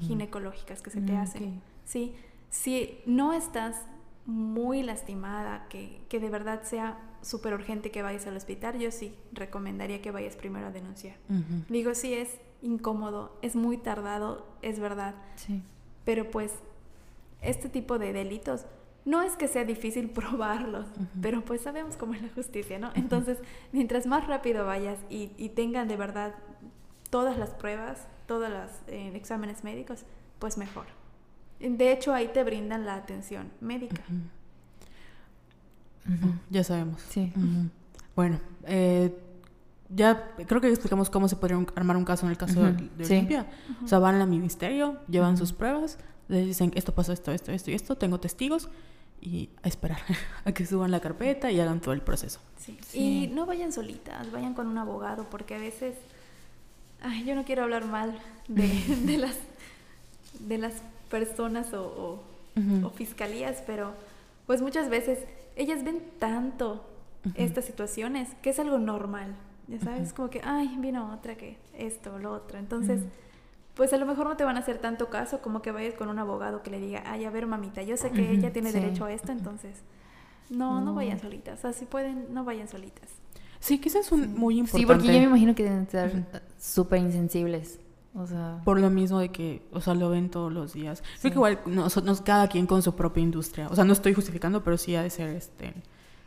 ginecológicas que se te Mm, hacen. Sí, si no estás muy lastimada, que, que de verdad sea súper urgente que vayas al hospital, yo sí recomendaría que vayas primero a denunciar. Digo, sí es incómodo, es muy tardado, es verdad, Sí. pero pues este tipo de delitos no es que sea difícil [LAUGHS] probarlos, pero pues sabemos cómo es la justicia, ¿no? Entonces, mientras más rápido vayas y, y tengan de verdad todas las pruebas, todos los eh, exámenes médicos, pues mejor. De hecho, ahí te brindan la atención médica. Ya sabemos. Sí. Bueno, eh, ya creo que explicamos cómo se podría un- armar un caso en el caso de, de sí. Olimpia. O sea, van al ministerio, llevan sus pruebas, les dicen esto pasó, esto, esto, esto y esto, tengo testigos y a esperar [LAUGHS] a que suban la carpeta y hagan todo el proceso. Sí. Sí. Y no vayan solitas, vayan con un abogado, porque a veces, ay, yo no quiero hablar mal de, [LAUGHS] de las, de las personas o, o- fiscalías, pero pues muchas veces ellas ven tanto estas situaciones que es algo normal, ya sabes, como que, ay, vino otra que esto, lo otro, entonces... Pues a lo mejor no te van a hacer tanto caso como que vayas con un abogado que le diga, ay, a ver, mamita, yo sé que ella tiene sí. derecho a esto, entonces no, no No. vayan solitas. O sea, si pueden, no vayan solitas. Sí, que eso es un, muy importante. Sí, porque yo me imagino que deben estar eh, súper insensibles. O sea, Por lo mismo de que, o sea, lo ven todos los días. Sí. Creo que igual nosotros, cada quien con su propia industria. O sea, no estoy justificando, pero sí ha de ser, este,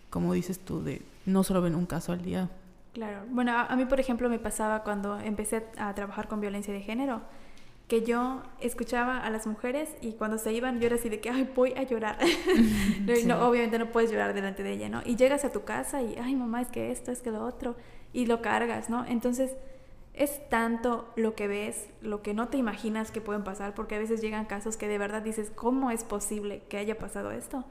como dices tú, de no solo ven un caso al día. Claro. Bueno, a, a mí, por ejemplo, me pasaba cuando empecé a trabajar con violencia de género, que yo escuchaba a las mujeres y cuando se iban yo era así de que, ay, voy a llorar. [LAUGHS] No, Sí. no, obviamente no puedes llorar delante de ella, ¿no? Y llegas a tu casa y, ay, mamá, es que esto, es que lo otro, y lo cargas, ¿no? Entonces, es tanto lo que ves, lo que no te imaginas que pueden pasar, porque a veces llegan casos que de verdad dices, ¿cómo es posible que haya pasado esto?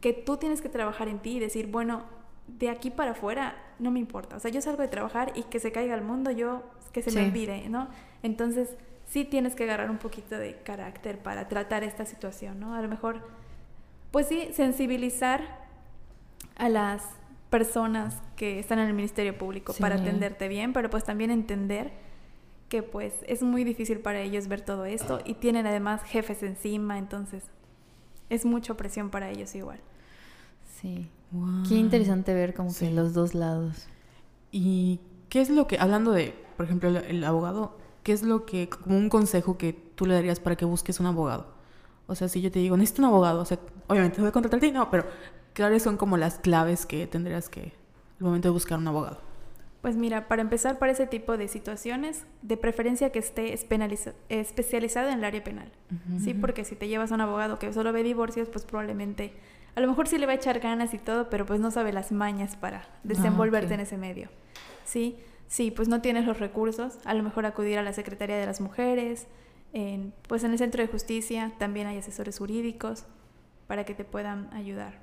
Que tú tienes que trabajar en ti y decir, bueno, de aquí para afuera no me importa. O sea, yo salgo de trabajar y que se caiga el mundo, yo que se Sí. me olvide, ¿no? Entonces, sí tienes que agarrar un poquito de carácter para tratar esta situación, ¿no? A lo mejor, pues sí, sensibilizar a las personas que están en el Ministerio Público para atenderte bien, pero pues también entender que pues es muy difícil para ellos ver todo esto y tienen además jefes encima, entonces es mucha presión para ellos igual. Sí. Wow. Qué interesante ver como Sí. que los dos lados. ¿Y qué es lo que, hablando de, por ejemplo, el, el abogado, qué es lo que, como un consejo que tú le darías para que busques un abogado? O sea, si yo te digo, necesito un abogado, o sea, obviamente te voy a contratar a ti, no, pero ¿cuáles son como las claves que tendrías que, al momento de buscar un abogado? Pues mira, para empezar para ese tipo de situaciones, de preferencia que esté especializado en el área penal. Sí, porque si te llevas a un abogado que solo ve divorcios, pues probablemente, a lo mejor sí le va a echar ganas y todo, pero pues no sabe las mañas para desenvolverte ok. en ese medio. Sí, sí, pues no tienes los recursos, a lo mejor acudir a la Secretaría de las Mujeres, en, pues en el Centro de Justicia también hay asesores jurídicos para que te puedan ayudar.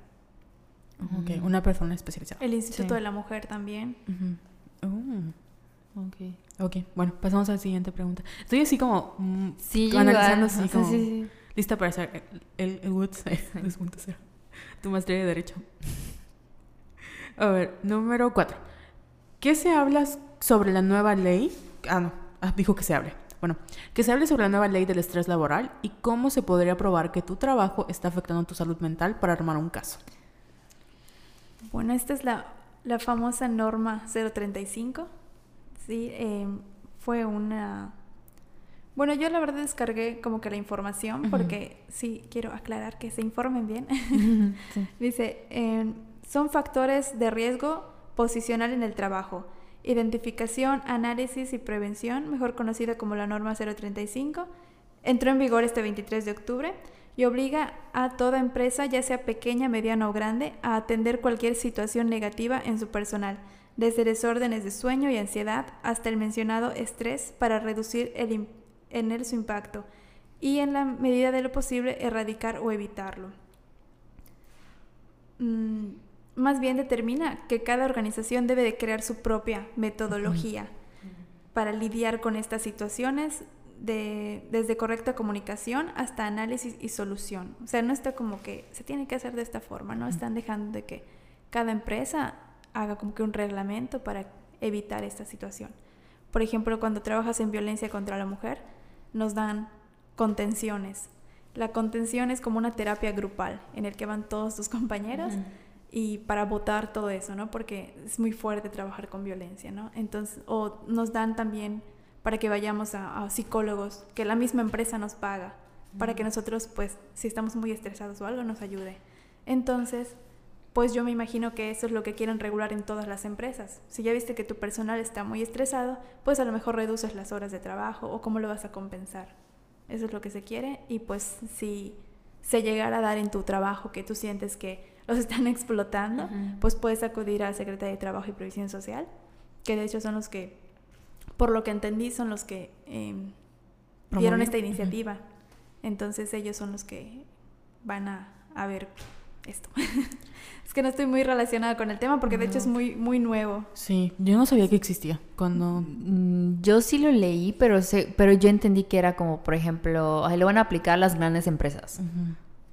Ok, una persona especializada. El Instituto Sí. de la Mujer también. Ujú. Oh, Ok. ok, bueno, pasamos a la siguiente pregunta. Estoy así como mm, Sí, analizando igual. así como sí, sí. lista para hacer el, el, el Woods [LAUGHS] 2.0. [LAUGHS] Tu maestría de Derecho. A ver, número 4. ¿Qué se habla sobre la nueva ley? Ah, no, ah, dijo que se hable. Bueno, que se hable sobre la nueva ley del estrés laboral y cómo se podría probar que tu trabajo está afectando tu salud mental para armar un caso. Bueno, esta es la, la famosa norma 035. Sí, eh, fue una... Bueno, yo la verdad descargué como que la información Ujú. porque sí quiero aclarar que se informen bien. [LAUGHS] Sí. Dice, eh, son factores de riesgo posicional en el trabajo. Identificación, análisis y prevención, mejor conocida como la norma 035, entró en vigor este 23 de octubre y obliga a toda empresa, ya sea pequeña, mediana o grande, a atender cualquier situación negativa en su personal, desde desórdenes de sueño y ansiedad hasta el mencionado estrés para reducir el im- en él su impacto y en la medida de lo posible erradicar o evitarlo mm, más bien determina que cada organización debe de crear su propia metodología para lidiar con estas situaciones de, desde correcta comunicación hasta análisis y solución. O sea, no está como que se tiene que hacer de esta forma, ¿no? Están dejando de que cada empresa haga como que un reglamento para evitar esta situación. Por ejemplo, cuando trabajas en violencia contra la mujer, nos dan contenciones. La contención es como una terapia grupal en el que van todos tus compañeros y para votar todo eso, ¿no? Porque es muy fuerte trabajar con violencia, ¿no? Entonces, o nos dan también para que vayamos a, a psicólogos que la misma empresa nos paga, para que nosotros, pues, si estamos muy estresados o algo, nos ayude. Entonces, pues yo me imagino que eso es lo que quieren regular en todas las empresas. Si ya viste que tu personal está muy estresado, pues a lo mejor reduces las horas de trabajo o cómo lo vas a compensar. Eso es lo que se quiere y pues si se llegara a dar en tu trabajo que tú sientes que los [LAUGHS] están explotando, pues puedes acudir a la Secretaría de Trabajo y Previsión Social, que de hecho son los que, por lo que entendí, son los que eh, dieron esta iniciativa. Entonces ellos son los que van a, a ver esto. [LAUGHS] que no estoy muy relacionada con el tema porque de hecho es muy, muy nuevo. Sí, yo no sabía que existía cuando... Mm, Yo sí lo leí, pero sé, pero yo entendí que era como, por ejemplo, ahí lo van a aplicar las grandes empresas.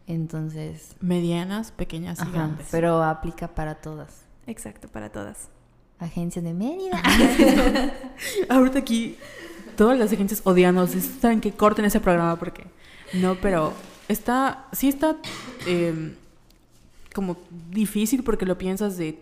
Entonces, Medianas, pequeñas y ajá, grandes. pero aplica para todas. Exacto, para todas. Agencias de Mérida. [LAUGHS] Ahorita aquí todas las agencias odianos saben que corten ese programa porque no, pero está, sí está eh, como difícil porque lo piensas de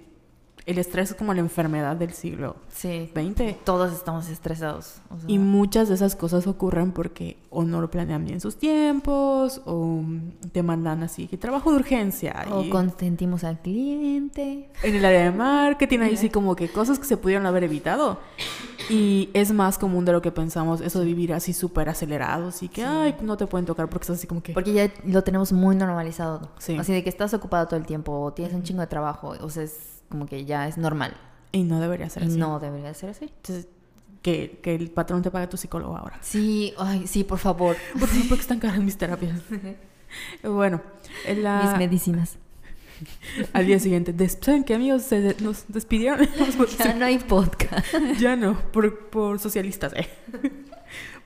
el estrés es como la enfermedad del siglo sí, XX. todos estamos estresados. o sea, Y muchas de esas cosas ocurren porque o no lo planean bien sus tiempos o te mandan así que trabajo de urgencia. o y consentimos al cliente. en el área de marketing hay así como que cosas que se pudieron haber evitado. Y es más común de lo que pensamos eso de vivir así súper acelerados y que, ay, no te pueden tocar porque estás así como que... Porque ya lo tenemos muy normalizado. Sí. Así de que estás ocupado todo el tiempo o tienes un chingo de trabajo. O sea, es como que ya es normal. Y no debería ser así. no debería ser así. Entonces, que, que el patrón te pague a tu psicólogo ahora. Sí, ay, sí, por favor. Por favor, porque [LAUGHS] están caras mis terapias. [LAUGHS] bueno, en la- Mis medicinas. [LAUGHS] al día siguiente, ¿saben qué amigos? Se de- nos despidieron. [LAUGHS] Ya no hay podcast. [LAUGHS] ya no, por, por socialistas, eh.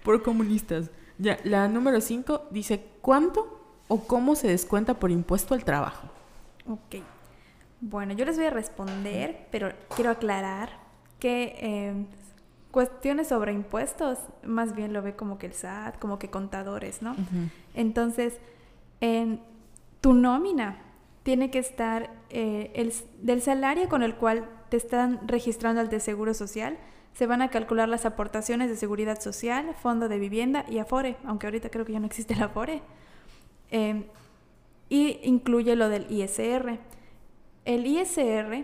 por comunistas. Ya, la número 5 dice, ¿cuánto o cómo se descuenta por impuesto al trabajo? Ok. Bueno, yo les voy a responder, pero quiero aclarar que eh, cuestiones sobre impuestos, más bien lo ve como que el SAT, como que contadores, ¿no? Entonces, en tu nómina tiene que estar eh, el, del salario con el cual te están registrando al de Seguro Social, se van a calcular las aportaciones de seguridad social, fondo de vivienda y Afore, aunque ahorita creo que ya no existe el Afore. Eh, y incluye lo del ISR. El ISR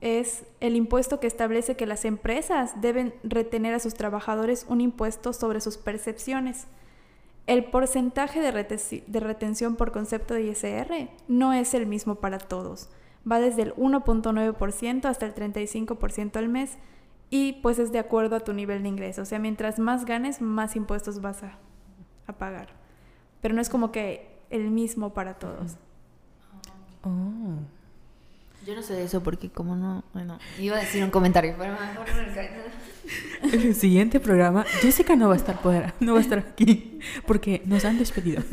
es el impuesto que establece que las empresas deben retener a sus trabajadores un impuesto sobre sus percepciones. El porcentaje de, retención por concepto de ISR no es el mismo para todos. Va desde el 1.9% hasta el 35% al mes y pues es de acuerdo a tu nivel de ingreso. O sea, mientras más ganes, más impuestos vas a, a pagar. Pero no es como que el mismo para todos. Oh. Yo no sé de eso porque como no, bueno, iba a decir un comentario, pero mejor no [LAUGHS] El siguiente programa, Jessica no va a estar fuera, no va a estar aquí porque nos han despedido. [LAUGHS]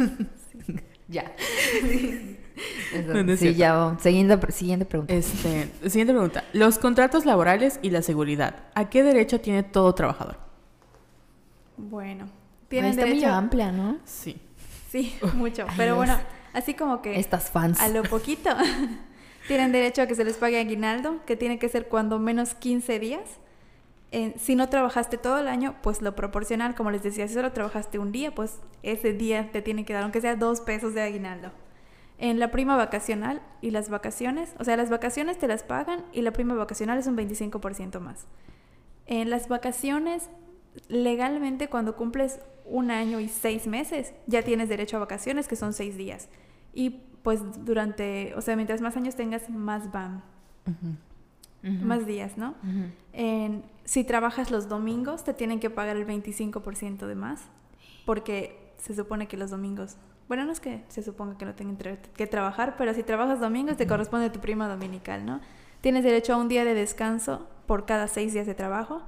Ya. [LAUGHS] sí, ya Siguiente, siguiente pregunta. Este, siguiente pregunta. Los contratos laborales y la seguridad. ¿A qué derecho tiene todo trabajador? Bueno, tiene está derecho... muy amplia, ¿no? Sí. Sí, mucho. Pero bueno, así como que... Estas fans. A lo poquito. Tienen derecho a que se les pague aguinaldo, que tiene que ser cuando menos 15 días. si no trabajaste todo el año, pues lo proporcional, como les decía, si solo trabajaste un día, pues ese día te tiene que dar, aunque sea dos pesos de aguinaldo. En la prima vacacional y las vacaciones, o sea, las vacaciones te las pagan y la prima vacacional es un 25% más. En las vacaciones, legalmente cuando cumples un año y seis meses, ya tienes derecho a vacaciones, que son seis días. Y pues durante, o sea, mientras más años tengas, más van. Más días, ¿no? si trabajas los domingos, te tienen que pagar el 25% de más, porque se supone que los domingos, bueno, no es que se suponga que no tengan que trabajar, pero si trabajas domingos te corresponde tu prima dominical, ¿no? Tienes derecho a un día de descanso por cada seis días de trabajo.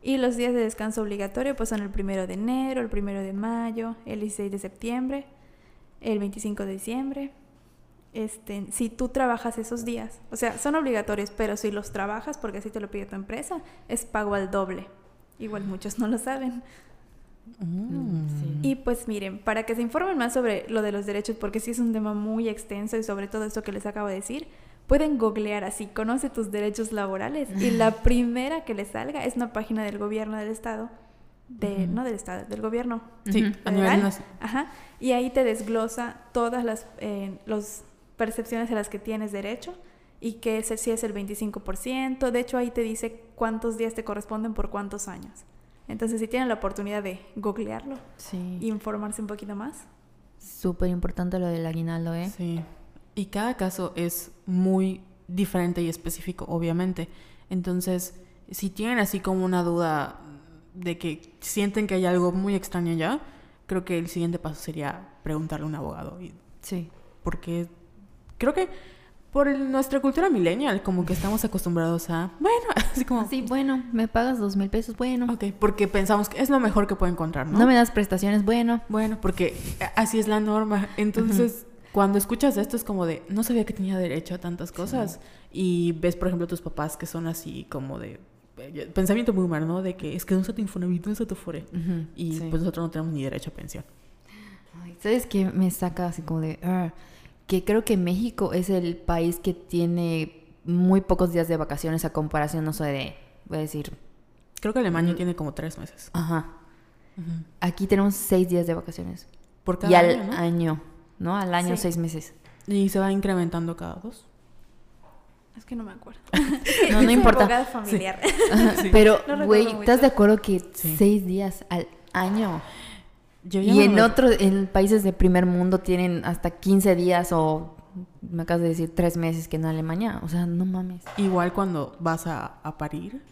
Y los días de descanso obligatorio pues son el primero de enero, el primero de mayo, el 16 de septiembre, el 25 de diciembre, este, si tú trabajas esos días, o sea, son obligatorios, pero si los trabajas, porque así te lo pide tu empresa, es pago al doble. Igual muchos no lo saben. Mm. Y pues miren, para que se informen más sobre lo de los derechos, porque sí es un tema muy extenso y sobre todo esto que les acabo de decir, pueden googlear así, conoce tus derechos laborales y la [LAUGHS] primera que les salga es una página del gobierno del estado de, no del Estado, del gobierno. Sí, Ajá. Y ahí te desglosa todas las eh, los percepciones a las que tienes derecho y que ese sí es el 25%. De hecho, ahí te dice cuántos días te corresponden por cuántos años. Entonces, si tienen la oportunidad de googlearlo y informarse un poquito más. Súper importante lo del aguinaldo, ¿eh? Sí. Y cada caso es muy diferente y específico, obviamente. Entonces, si tienen así como una duda de que sienten que hay algo muy extraño ya, creo que el siguiente paso sería preguntarle a un abogado. Y, sí. Porque creo que por nuestra cultura millennial, como que estamos acostumbrados a, bueno, [LAUGHS] así como... Sí, bueno, me pagas dos mil pesos, bueno. Ok, porque pensamos que es lo mejor que puedo encontrar, ¿no? No me das prestaciones, bueno. Bueno, porque así es la norma. Entonces, cuando escuchas esto es como de, no sabía que tenía derecho a tantas cosas. Y ves, por ejemplo, tus papás que son así como de eh, pensamiento muy humano, ¿no? De que es que no se te Infonavit, no Fore. Y pues nosotros no tenemos ni derecho a pensión. ¿Sabes qué me saca así como de... Ah, que creo que México es el país que tiene muy pocos días de vacaciones a comparación, no sé, de, voy a decir... Creo que Alemania mm. tiene como tres meses. Ajá. Aquí tenemos seis días de vacaciones. Por cada y al año, ¿no? Al año seis meses. Y se va incrementando cada dos. Es que no me acuerdo. [LAUGHS] no, no [LAUGHS] importa. familiar. Pero, güey, ¿estás de acuerdo que seis días al año? Y en otros, en países de primer mundo tienen hasta 15 días o me acabas de decir tres meses que en Alemania. O sea, no mames. Igual cuando vas a, parir,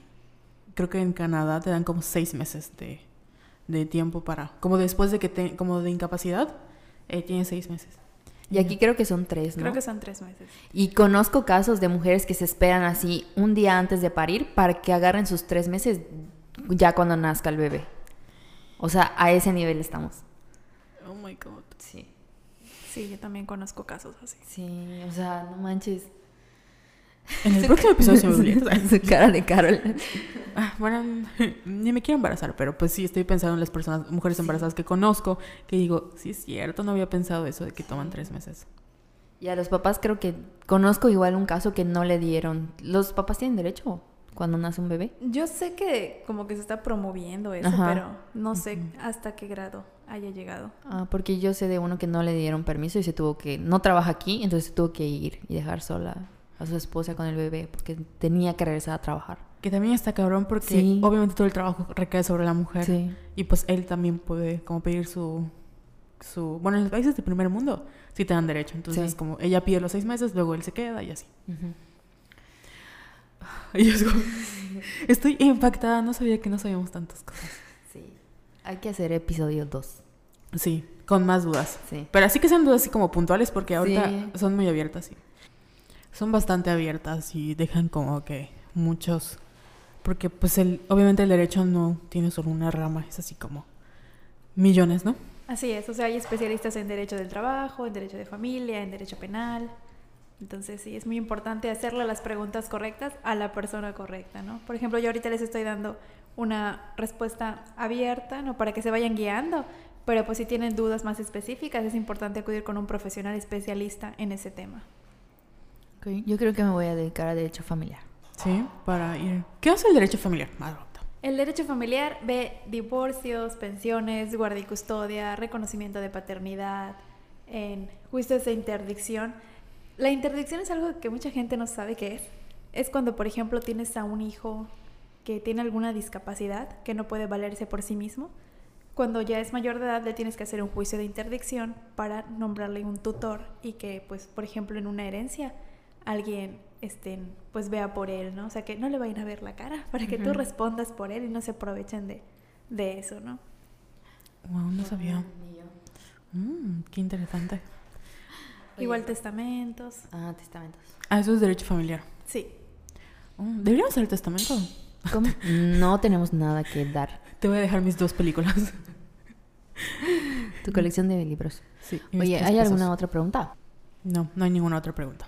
creo que en Canadá te dan como seis meses de, tiempo para, como después de que te, como de incapacidad, eh, tienes seis meses. Y aquí creo que son tres, ¿no? Creo que son tres meses. Y conozco casos de mujeres que se esperan así un día antes de parir para que agarren sus tres meses ya cuando nazca el bebé. O sea, a ese nivel estamos. Oh my God. Sí. Sí, yo también conozco casos así. Sí, o sea, no manches. En el próximo episodio se me olvida. [LAUGHS] Su cara de Carol. Ah, bueno, [LAUGHS] ni me quiero embarazar, pero pues sí estoy pensando en las personas, mujeres embarazadas que conozco, que digo, sí es cierto, no había pensado eso de que toman tres meses. Y a los papás creo que conozco igual un caso que no le dieron. ¿Los papás tienen derecho cuando nace un bebé? Yo sé que como que se está promoviendo eso, Ajá. pero no sé hasta qué grado haya llegado. Ah, porque yo sé de uno que no le dieron permiso y se tuvo que... No trabaja aquí, entonces se tuvo que ir y dejar sola a su esposa con el bebé porque tenía que regresar a trabajar. Que también está cabrón porque Sí. obviamente todo el trabajo recae sobre la mujer. Sí. Y pues él también puede como pedir su... su bueno, en los países del primer mundo sí te dan derecho. Entonces Sí. como ella pide los seis meses, luego él se queda y así. Ujú. [LAUGHS] Y yo es como, estoy impactada, no sabía que no sabíamos tantas cosas. Sí. Hay que hacer episodio 2. Sí, con más dudas. Sí. Pero así que sean dudas así como puntuales porque ahorita Sí. son muy abiertas, sí. Son bastante abiertas y dejan como que muchos... Porque pues el, obviamente el derecho no tiene solo una rama, es así como millones, ¿no? Así es, o sea, hay especialistas en derecho del trabajo, en derecho de familia, en derecho penal. Entonces sí, es muy importante hacerle las preguntas correctas a la persona correcta, ¿no? Por ejemplo, yo ahorita les estoy dando una respuesta abierta, ¿no? Para que se vayan guiando, pero pues si tienen dudas más específicas es importante acudir con un profesional especialista en ese tema. Ok, Yo creo que me voy a dedicar a derecho familiar. Sí, para ir... ¿Qué hace el derecho familiar? Marota. El derecho familiar ve divorcios, pensiones, guardia y custodia, reconocimiento de paternidad, en juicios de interdicción. La interdicción es algo que mucha gente no sabe qué es. Es cuando, por ejemplo, tienes a un hijo que tiene alguna discapacidad, que no puede valerse por sí mismo. Cuando ya es mayor de edad le tienes que hacer un juicio de interdicción para nombrarle un tutor y que, pues, por ejemplo, en una herencia alguien este, pues vea por él, ¿no? O sea, que no le vayan a ver la cara para que tú respondas por él y no se aprovechen de, de eso, ¿no? Wow, no sabía. Mm, qué interesante. Oye. Igual testamentos. Ah, testamentos. Ah, eso es derecho familiar. Sí. Mm, Deberíamos hacer testamento. ¿Cómo? [LAUGHS] No tenemos nada que dar. Te voy a dejar mis dos películas. Tu colección de libros. Sí. Oye, ¿hay pesos. alguna otra pregunta? No, no hay ninguna otra pregunta.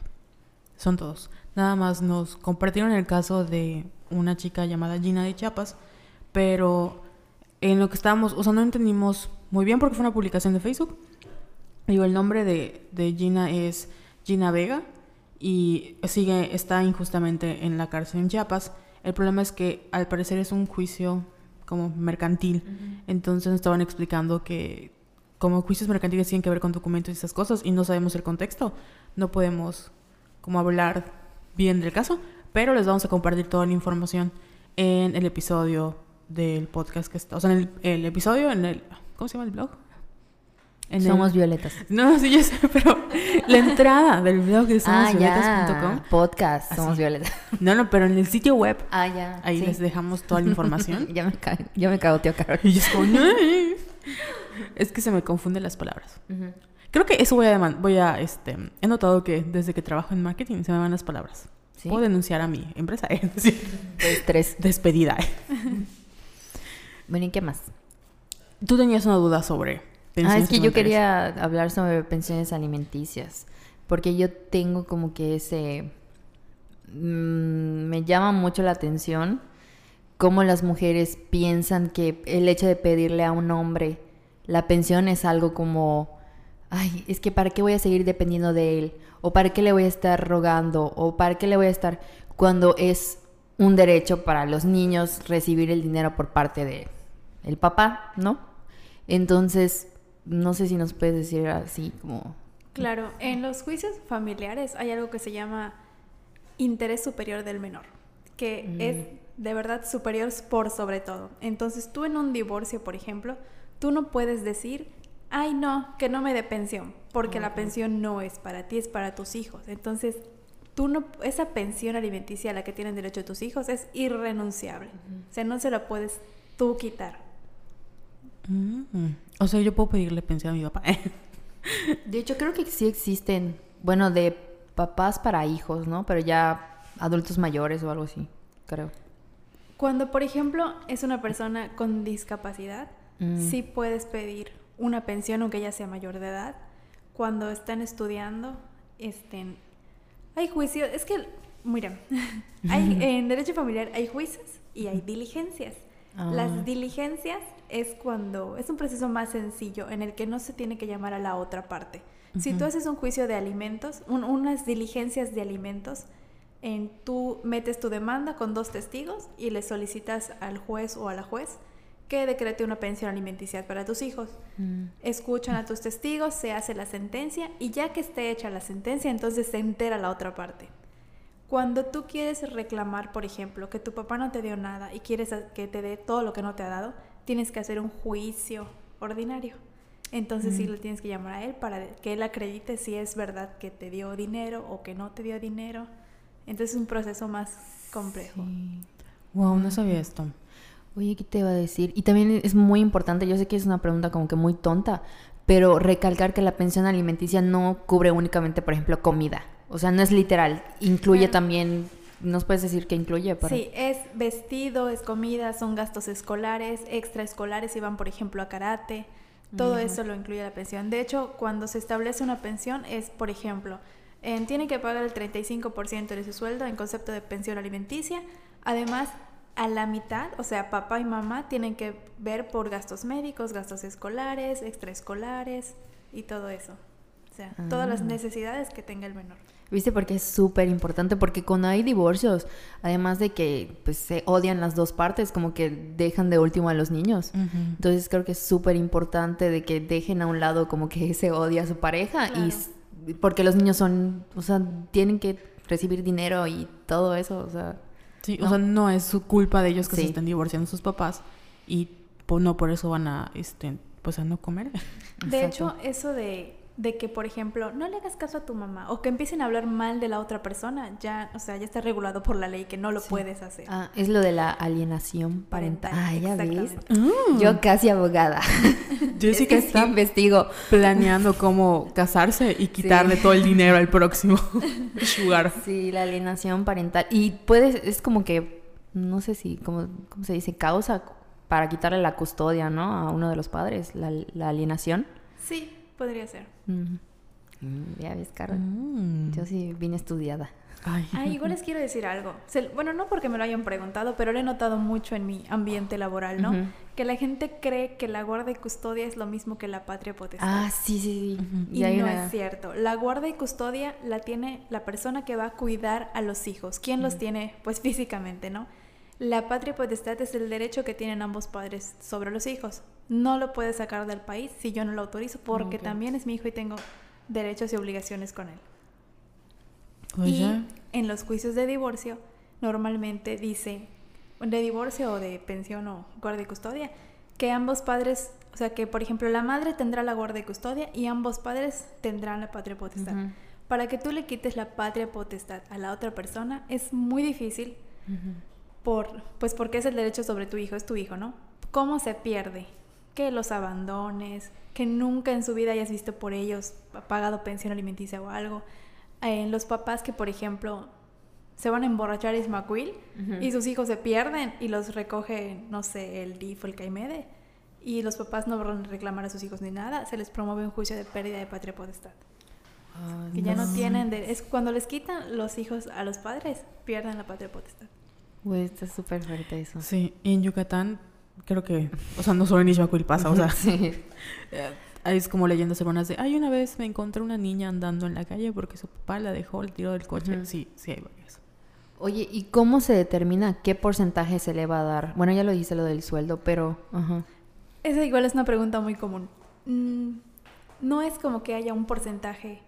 Son todos. Nada más nos compartieron el caso de una chica llamada Gina de Chiapas, pero en lo que estábamos, o sea, no entendimos muy bien porque fue una publicación de Facebook. Digo, el nombre de, de Gina es Gina Vega y sigue, está injustamente en la cárcel en Chiapas. El problema es que al parecer es un juicio como mercantil. Entonces nos estaban explicando que como juicios mercantiles tienen que ver con documentos y esas cosas y no sabemos el contexto. No podemos como hablar bien del caso, pero les vamos a compartir toda la información en el episodio del podcast que está, o sea, en el, el episodio en el ¿cómo se llama el blog? En el- Somos violetas. [LAUGHS] No, sí, yo sé, pero la entrada del blog de Ah, somosvioletas.com. ya. Podcast, somos Así. violetas. [LAUGHS] No, no, pero en el sitio web Ah, ya. ahí sí. les dejamos toda la información. [LAUGHS] ya me cago, ya me cago, tío Carol. y yo es como, "No". Es que se me confunden las palabras. Creo que eso voy a voy a este he notado que desde que trabajo en marketing se me van las palabras. ¿Sí? Puedo denunciar a mi empresa, es decir, Estrés. despedida. Bueno, ¿y qué más? Tú tenías una duda sobre Ah, es que yo quería hablar sobre pensiones alimenticias. Porque yo tengo como que ese. mm, me llama mucho la atención cómo las mujeres piensan que el hecho de pedirle a un hombre la pensión es algo como. Ay, es que para qué voy a seguir dependiendo de él. O para qué le voy a estar rogando. O para qué le voy a estar. Cuando es un derecho para los niños recibir el dinero por parte de el papá, ¿no? Entonces, no sé si nos puedes decir así como... Claro, en los juicios familiares hay algo que se llama interés superior del menor, que Mm. es de verdad superior por sobre todo. Entonces tú en un divorcio, por ejemplo, tú no puedes decir, ay no, que no me dé pensión, porque la pensión no es para ti, es para tus hijos. Entonces tú no, esa pensión alimenticia a la que tienen derecho tus hijos es irrenunciable. O sea, no se la puedes tú quitar. Mm. O sea, yo puedo pedirle pensión a mi papá. [LAUGHS] De hecho, creo que sí existen, bueno, de papás para hijos, ¿no? Pero ya adultos mayores o algo así, creo. Cuando, por ejemplo, es una persona con discapacidad, Mm. sí puedes pedir una pensión aunque ya sea mayor de edad. Cuando están estudiando, estén... hay juicios, es que Mira, [LAUGHS] hay, [LAUGHS] en derecho familiar hay juicios y hay diligencias. Ah. Las diligencias es cuando es un proceso más sencillo en el que no se tiene que llamar a la otra parte. Si tú haces un juicio de alimentos, un- unas diligencias de alimentos, en, tú metes tu demanda con dos testigos y le solicitas al juez o a la juez que decrete una pensión alimenticia para tus hijos. Mm. Escuchan a tus testigos, se hace la sentencia y ya que esté hecha la sentencia, entonces se entera la otra parte. Cuando tú quieres reclamar, por ejemplo, que tu papá no te dio nada y quieres que te dé todo lo que no te ha dado, tienes que hacer un juicio ordinario. Entonces sí lo tienes que llamar a él para que él acredite si es verdad que te dio dinero o que no te dio dinero. Entonces es un proceso más complejo. Sí. Wow, no sabía esto. Oye, ¿qué te iba a decir? Y también es muy importante, yo sé que es una pregunta como que muy tonta, pero recalcar que la pensión alimenticia no cubre únicamente, por ejemplo, comida. O sea, no es literal, incluye Claro. también, ¿nos puedes decir qué incluye? Para... Sí, es vestido, es comida, son gastos escolares, extraescolares si van, por ejemplo, a karate. Todo eso lo incluye la pensión. De hecho, cuando se establece una pensión es, por ejemplo, en- tiene que pagar el 35% de su sueldo en concepto de pensión alimenticia. Además, a la mitad, o sea, papá y mamá tienen que ver por gastos médicos, gastos escolares, extraescolares y todo eso. O sea, todas las Ah. necesidades que tenga el menor. ¿Viste? Porque es súper importante, porque cuando hay divorcios, además de que pues, se odian las dos partes, como que dejan de último a los niños. Entonces creo que es súper importante de que dejen a un lado como que ese odia a su pareja y Claro. porque los niños son, o sea, tienen que recibir dinero y todo eso, o sea, Sí, No. o sea, no es su culpa de ellos que Sí. se estén divorciando sus papás y pues no por eso van a, este, pues a no comer. De Exacto. hecho, eso de, de que, por ejemplo, no le hagas caso a tu mamá o que empiecen a hablar mal de la otra persona, ya, o sea, ya está regulado por la ley que no lo puedes hacer. ah, es lo de la alienación parental. Ah, ya ves. exactamente. Yo casi abogada. [LAUGHS] Jessica es que sí está investigo. planeando cómo casarse y quitarle todo el dinero al próximo [LAUGHS] sugar. Sí, la alienación parental. Y puedes, es como que, no sé si, ¿cómo, cómo se dice? Causa para quitarle la custodia, ¿no? A uno de los padres, la, la alienación. Sí, podría ser. Mm. Mm, Ya ves, Carol. Mm. Yo sí vine estudiada. Ay. Ah, igual les quiero decir algo. Se- bueno, no porque me lo hayan preguntado, pero lo he notado mucho en mi ambiente laboral, ¿no? Que la gente cree que la guarda y custodia es lo mismo que la patria potestad. Ah, sí, sí, sí. Y hay no una- es cierto. La guarda y custodia la tiene la persona que va a cuidar a los hijos. ¿Quién los tiene? Pues físicamente, ¿no? La patria potestad es el derecho que tienen ambos padres sobre los hijos. No lo puede sacar del país si yo no lo autorizo porque Ok. también es mi hijo y tengo derechos y obligaciones con él. Oye, Y en los juicios de divorcio normalmente dice, de divorcio o de pensión o guarda y custodia, que ambos padres, o sea que por ejemplo la madre tendrá la guarda y custodia y ambos padres tendrán la patria potestad. Ujú. Para que tú le quites la patria potestad a la otra persona es muy difícil Ujú. por, pues porque es el derecho sobre tu hijo, es tu hijo, ¿no? ¿Cómo se pierde? Que los abandones, que nunca en su vida hayas visto por ellos pagado pensión alimenticia o algo. Eh, los papás que, por ejemplo, se van a emborrachar a Ismaquil Ujú. y sus hijos se pierden y los recoge, no sé, el DIF o el CAIMEDE y los papás no van a reclamar a sus hijos ni nada, se les promueve un juicio de pérdida de patria potestad. Que ya no tienen, de- es cuando les quitan los hijos a los padres, pierden la patria potestad. Güey, está súper fuerte eso. sí, y en Yucatán creo que, o sea, no solo en Ixmaquil pasa, o sea, [LAUGHS] sí. [LAUGHS] es como leyendas urbanas de, ay, una vez me encontré una niña andando en la calle porque su papá la dejó, le tiró del coche. Ujú. Sí, sí hay varias. Oye, ¿y cómo se determina qué porcentaje se le va a dar? Bueno, ya lo dice lo del sueldo, pero... Ajá. Esa igual es una pregunta muy común. Mm, no es como que haya un porcentaje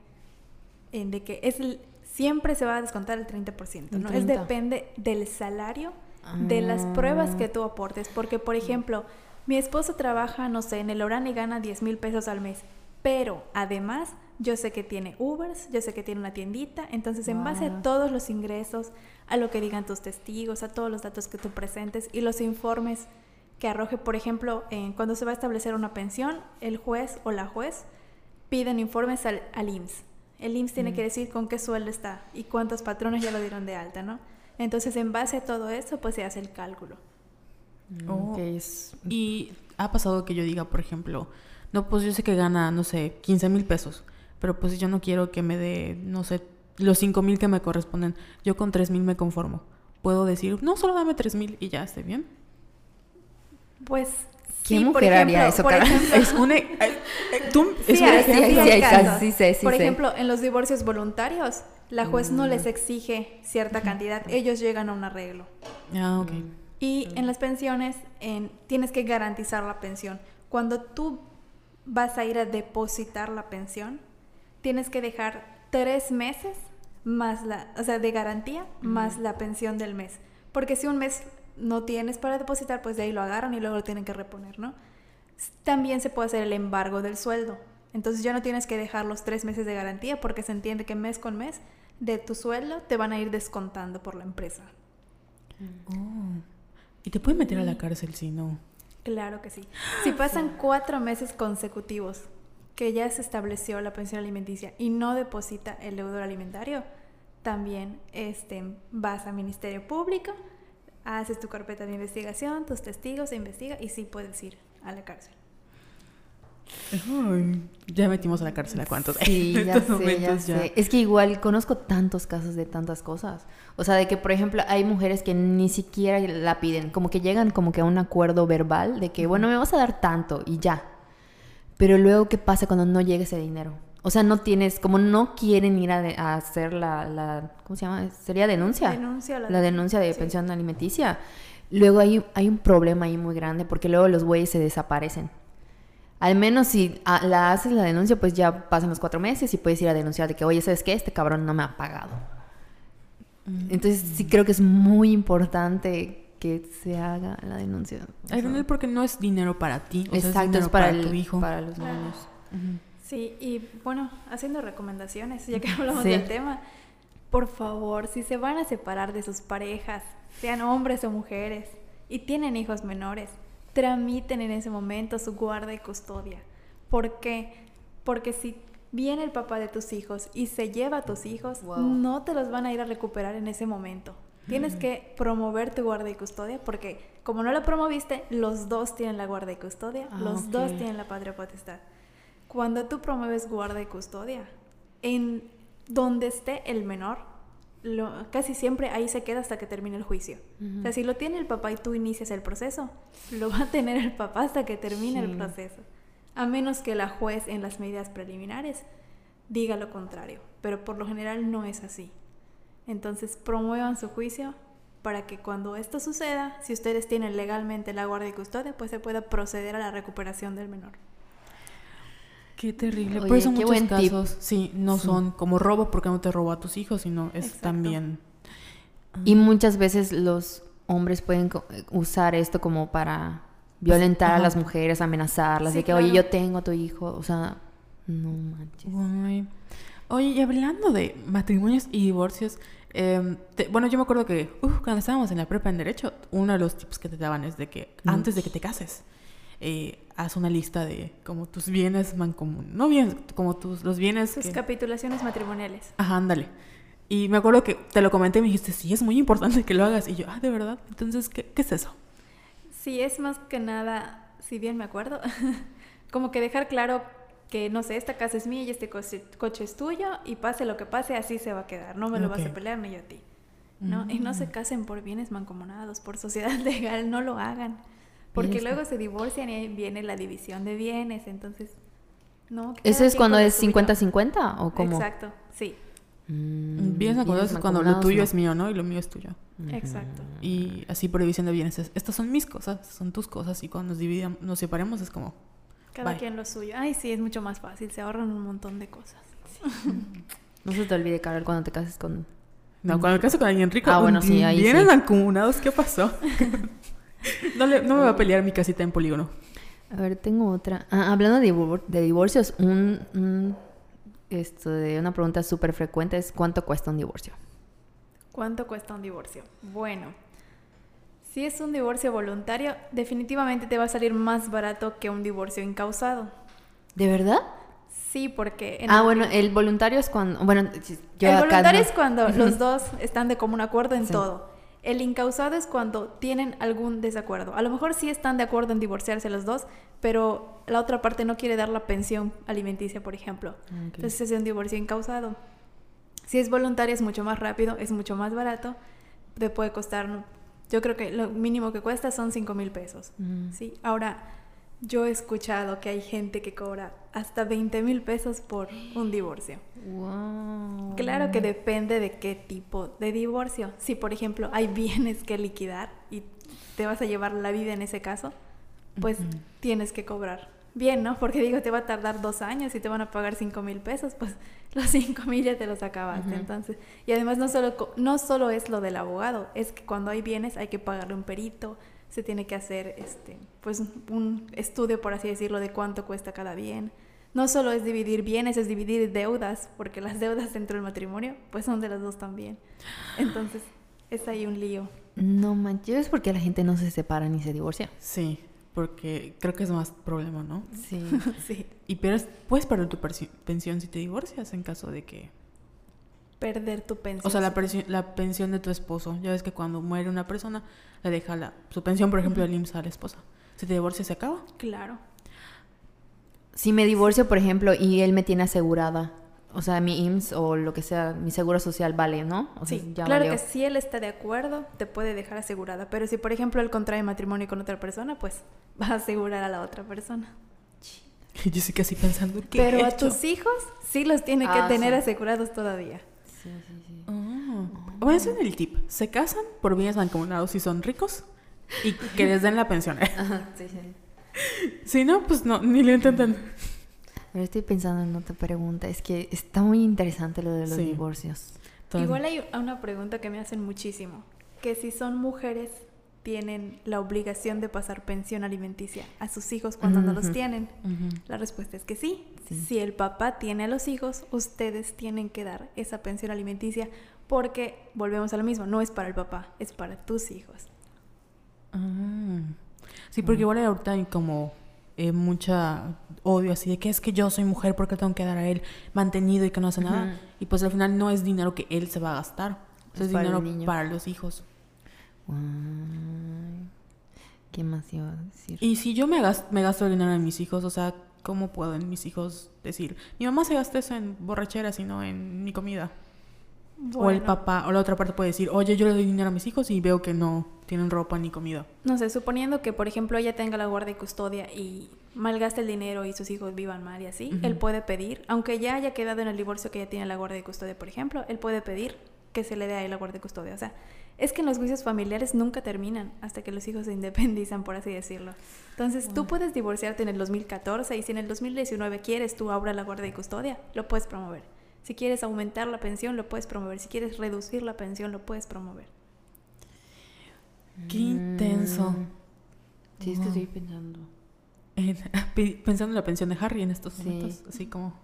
en de que es el- siempre se va a descontar el 30%, El ¿no? Es 30. depende del salario, de las pruebas que tú aportes. Porque, por ejemplo, mi esposo trabaja, no sé, en el Orán y gana 10 mil pesos al mes. Pero además, yo sé que tiene Ubers, yo sé que tiene una tiendita. Entonces, en base a todos los ingresos, a lo que digan tus testigos, a todos los datos que tú presentes y los informes que arroje, por ejemplo, cuando se va a establecer una pensión, el juez o la juez piden informes al, al IMSS. El IMSS tiene que decir con qué sueldo está y cuántos patrones ya lo dieron de alta, ¿no? Entonces, en base a todo eso, pues se hace el cálculo. Oh. Ok, es- Y ha pasado que yo diga, por ejemplo, no, pues yo sé que gana, no sé, 15 mil pesos, pero pues yo no quiero que me dé, no sé, los cinco mil que me corresponden, yo con tres mil me conformo. Puedo decir, no, solo dame tres mil y ya esté bien. Pues ¿Qué sí, mujer haría eso, por ejemplo- Es una... eh, tú- Sí, es hay, una- sí, sí, sí, Por ejemplo, en los divorcios voluntarios, la juez no les exige cierta cantidad, ellos llegan a un arreglo. Ah, ok. Y en las pensiones en- tienes que garantizar la pensión. Cuando tú vas a ir a depositar la pensión, tienes que dejar tres meses más la, o sea, de garantía más la pensión del mes. Porque si un mes no tienes para depositar, pues de ahí lo agarran y luego lo tienen que reponer, ¿no? También se puede hacer el embargo del sueldo. Entonces ya no tienes que dejar los tres meses de garantía porque se entiende que mes con mes de tu sueldo te van a ir descontando por la empresa. Oh. Y te pueden meter a la cárcel si no. Claro que sí. Si pasan [GASPS] cuatro meses consecutivos que ya se estableció la pensión alimenticia y no deposita el deudor alimentario, también este, vas al Ministerio Público, haces tu carpeta de investigación, tus testigos, se investiga y sí puedes ir a la cárcel. Ay, ya metimos a la cárcel a cuántos. Sí, [LAUGHS] En ya estos sé, ya sé. Es que igual conozco tantos casos de tantas cosas. O sea, de que, por ejemplo, hay mujeres que ni siquiera la piden, como que llegan como que a un acuerdo verbal de que, bueno, me vas a dar tanto y ya. Pero luego, ¿qué pasa cuando no llega ese dinero? O sea, no tienes, como no quieren ir a, de- a hacer la, la, ¿cómo se llama? ¿Sería denuncia? Denuncia la- La denuncia de sí. pensión alimenticia. Luego hay, hay un problema ahí muy grande porque luego los güeyes se desaparecen. Al menos si ah, la haces la denuncia, pues ya pasan los cuatro meses y puedes ir a denunciar de que, oye, ¿sabes qué? Este cabrón no me ha pagado. Entonces sí creo que es muy importante que se haga la denuncia. O Daniel, porque no es dinero para ti. o sea, Exacto, dinero es para, para el- tu hijo. para los Claro. niños. Sí, y bueno, haciendo recomendaciones, ya que [LAUGHS] hablamos Sí. del tema, por favor, si se van a separar de sus parejas, sean hombres o mujeres, y tienen hijos menores, tramiten en ese momento su guarda y custodia. ¿Por qué? Porque si viene el papá de tus hijos y se lleva a tus hijos, Wow. no te los van a ir a recuperar en ese momento. Tienes que promover tu guarda y custodia porque como no lo promoviste, los dos tienen la guarda y custodia, Ah, los dos tienen la patria potestad. Cuando tú promueves guarda y custodia, en donde esté el menor, lo- casi siempre ahí se queda hasta que termine el juicio. O sea, si lo tiene el papá y tú inicias el proceso, lo va a tener el papá hasta que termine el proceso. A menos que la juez en las medidas preliminares diga lo contrario. Pero por lo general no es así. Entonces promuevan su juicio para que cuando esto suceda, si ustedes tienen legalmente la guardia y custodia, pues se pueda proceder a la recuperación del menor. Qué terrible. Por Oye, eso qué muchos tip. casos, sí, no Sí. son como robo porque no te robó a tus hijos, sino es Exacto. también... Y muchas veces los hombres pueden eh, usar esto como para violentar a las mujeres, amenazarlas, Sí, de que, oye, claro. yo tengo a tu hijo. O sea, no manches. Ay. Oye, y hablando de matrimonios y divorcios, em, te- bueno, yo me acuerdo que uf, cuando estábamos en la prepa en Derecho, uno de los tips que te daban es de que antes de que te cases, eh, haz una lista de como tus bienes mancomunes, no bienes, como tus, los bienes que... capitulaciones matrimoniales. Ajá, ándale. Y me acuerdo que te lo comenté y me dijiste, sí, es muy importante que lo hagas. Y yo, ah, ¿de verdad? Entonces, ¿qué, qué es eso? Sí, es más que nada, si bien me acuerdo, [LAUGHS] como que dejar claro que, no sé, esta casa es mía y este coche, coche es tuyo y pase lo que pase, así se va a quedar. No me lo vas a pelear ni yo a ti. ¿no? Y no se casen por bienes mancomunados, por sociedad [LAUGHS] legal, no lo hagan. Porque luego se divorcian y viene la división de bienes, entonces... No, ¿Eso es cuando es suyo. 50-50 o cómo? Exacto, sí, Mm, Bienes mancomunados es cuando lo tuyo no. es mío, ¿no? Y lo mío es tuyo. exacto. Y así prohibición de bienes. es, Estas son mis cosas, estas son tus cosas. Y cuando nos dividamos, nos separemos es como... Cada Bye. quien lo suyo. Ay, sí, es mucho más fácil, se ahorran un montón de cosas. [LAUGHS] No se te olvide, Carol, cuando te cases con... No, cuando me caso con alguien rico, Ah, bueno, sí, ahí bienes sí. mancomunados, ¿qué pasó? [LAUGHS] no, le- no me va a pelear mi casita en polígono. A ver, tengo otra. Ah, hablando de, divor- de divorcios, un, un- esto de una pregunta súper frecuente es ¿cuánto cuesta un divorcio? ¿Cuánto cuesta un divorcio? Bueno, si es un divorcio voluntario, definitivamente te va a salir más barato que un divorcio incausado. ¿De verdad? Sí, porque... en Ah, el- bueno, el voluntario es cuando... Bueno, yo el acá voluntario no- es cuando los dos están de común acuerdo en Sí. todo. El incausado es cuando tienen algún desacuerdo. A lo mejor sí están de acuerdo en divorciarse los dos, pero la otra parte no quiere dar la pensión alimenticia, por ejemplo. Ok. Entonces es un divorcio incausado. Si es voluntaria es mucho más rápido, es mucho más barato, te puede costar, yo creo que lo mínimo que cuesta son 5 mil pesos. Mm. ¿sí? Ahora, yo he escuchado que hay gente que cobra hasta 20 mil pesos por un divorcio. Wow. Claro que depende de qué tipo de divorcio. Si, por ejemplo, hay bienes que liquidar y te vas a llevar la vida en ese caso, pues tienes que cobrar bien, ¿no? Porque digo, te va a tardar dos años y te van a pagar cinco mil pesos, pues [LAUGHS] los cinco mil ya te los acabaste. Entonces, y además no solo, no solo es lo del abogado, es que cuando hay bienes hay que pagarle un perito, se tiene que hacer este, pues un estudio, por así decirlo, de cuánto cuesta cada bien. No solo es dividir bienes, es dividir deudas, porque las deudas dentro del matrimonio, pues son de los dos también. Entonces, es ahí un lío. No manches, es porque la gente no se separa ni se divorcia. Sí, porque creo que es más problema, ¿no? Sí. [LAUGHS] Sí, Y pierdes, puedes perder tu pensión si te divorcias en caso de que... perder tu pensión. O sea, la, la pensión de tu esposo. Ya ves que cuando muere una persona, le deja la, su pensión, por ejemplo, el IMSS a la esposa. Si te divorcias, se acaba. Claro. Si me divorcio, por ejemplo, y él me tiene asegurada, o sea, mi IMSS o lo que sea, mi seguro social vale, ¿no? O sea, Sí, ya claro valió. que si él está de acuerdo, te puede dejar asegurada. Pero si, por ejemplo, él contrae matrimonio con otra persona, pues [LAUGHS] va a asegurar a la otra persona. [LAUGHS] Yo sí que así pensando, ¿qué Pero he a hecho? tus hijos sí los tiene que Ah, tener sí. asegurados todavía. Sí, sí, sí. Ah. Voy a hacer el tip. Se casan por bienes mancomunados si son ricos y que les den la pensión. [LAUGHS] Ajá, sí, sí. si no, pues no, ni lo intentan. Pero estoy pensando en otra pregunta. Es que está muy interesante lo de los Sí. divorcios. Entonces, Igual hay una pregunta que me hacen muchísimo. Que si son mujeres, tienen la obligación de pasar pensión alimenticia a sus hijos cuando no los tienen. La respuesta es que sí. Sí. Si el papá tiene a los hijos, ustedes tienen que dar esa pensión alimenticia porque, volvemos a lo mismo, no es para el papá, es para tus hijos. Ah. Sí, porque igual ahorita hay como eh, mucha odio así de que es que yo soy mujer porque tengo que dar a él mantenido y que no hace nada. Y pues al final no es dinero que él se va a gastar. Es dinero para los hijos. Guay. ¿Qué más iba a decir? Y si yo me, gas- me gasto el dinero en mis hijos, o sea, ¿cómo pueden mis hijos decir? Mi mamá se gasta eso en borracheras y no en mi comida. O el papá, o la otra parte puede decir, oye, yo le doy dinero a mis hijos y veo que no tienen ropa ni comida. No sé, suponiendo que, por ejemplo, ella tenga la guardia y custodia y malgaste el dinero y sus hijos vivan mal y así, él puede pedir, aunque ya haya quedado en el divorcio que ella tiene la guardia y custodia, por ejemplo, él puede pedir que se le dé a él la guardia y custodia. O sea, es que los juicios familiares nunca terminan hasta que los hijos se independizan, por así decirlo. Entonces, tú puedes divorciarte en el 2014 y si en el 2019 quieres tú ahora la guardia y custodia, lo puedes promover. Si quieres aumentar la pensión, lo puedes promover. Si quieres reducir la pensión, lo puedes promover. Qué intenso. Mm. Sí, es que Wow. estoy pensando. En- [LAUGHS] pe- pensando en la pensión de Harry en estos Sí. momentos, así como...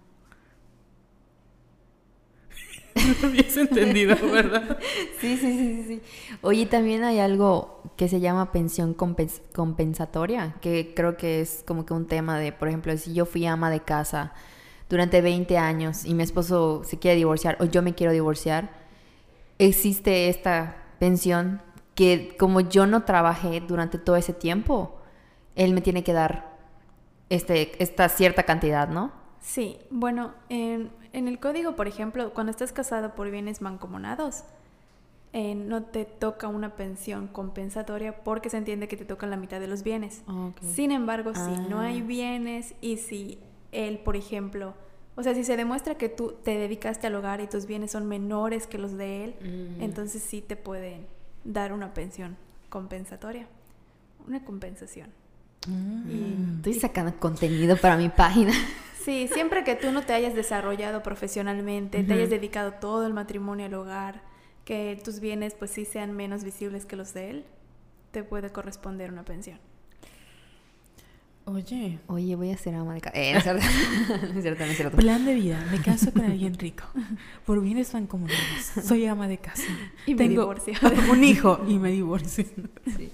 no [LAUGHS] lo habías entendido, ¿verdad? [LAUGHS] Sí, sí, sí, sí, sí. Oye, también hay algo que se llama pensión compens- compensatoria, que creo que es como que un tema de, por ejemplo, si yo fui ama de casa durante 20 años y mi esposo se quiere divorciar o yo me quiero divorciar, existe esta pensión que como yo no trabajé durante todo ese tiempo, él me tiene que dar este, esta cierta cantidad, ¿no? Sí, bueno, en, en el código, por ejemplo, cuando estás casado por bienes mancomunados, eh, no te toca una pensión compensatoria porque se entiende que te tocan la mitad de los bienes. Sin embargo, si no hay Ah. bienes y si él, por ejemplo, o sea, si se demuestra que tú te dedicaste al hogar y tus bienes son menores que los de él, Mm. entonces sí te pueden dar una pensión compensatoria, una compensación. Mm. Estoy sacando contenido para mi página. [LAUGHS] Sí, siempre que tú no te hayas desarrollado profesionalmente, te hayas dedicado todo el matrimonio al hogar, que tus bienes pues sí sean menos visibles que los de él, te puede corresponder una pensión. Oye, Oye, voy a ser ama de casa. Eh, no es cierto. [LAUGHS] no es cierto, no es cierto. plan de vida, me caso con alguien rico. Por bienes mancomunados, soy ama de casa. Y me Tengo divorcio. [LAUGHS] un hijo y me divorcio. Sí.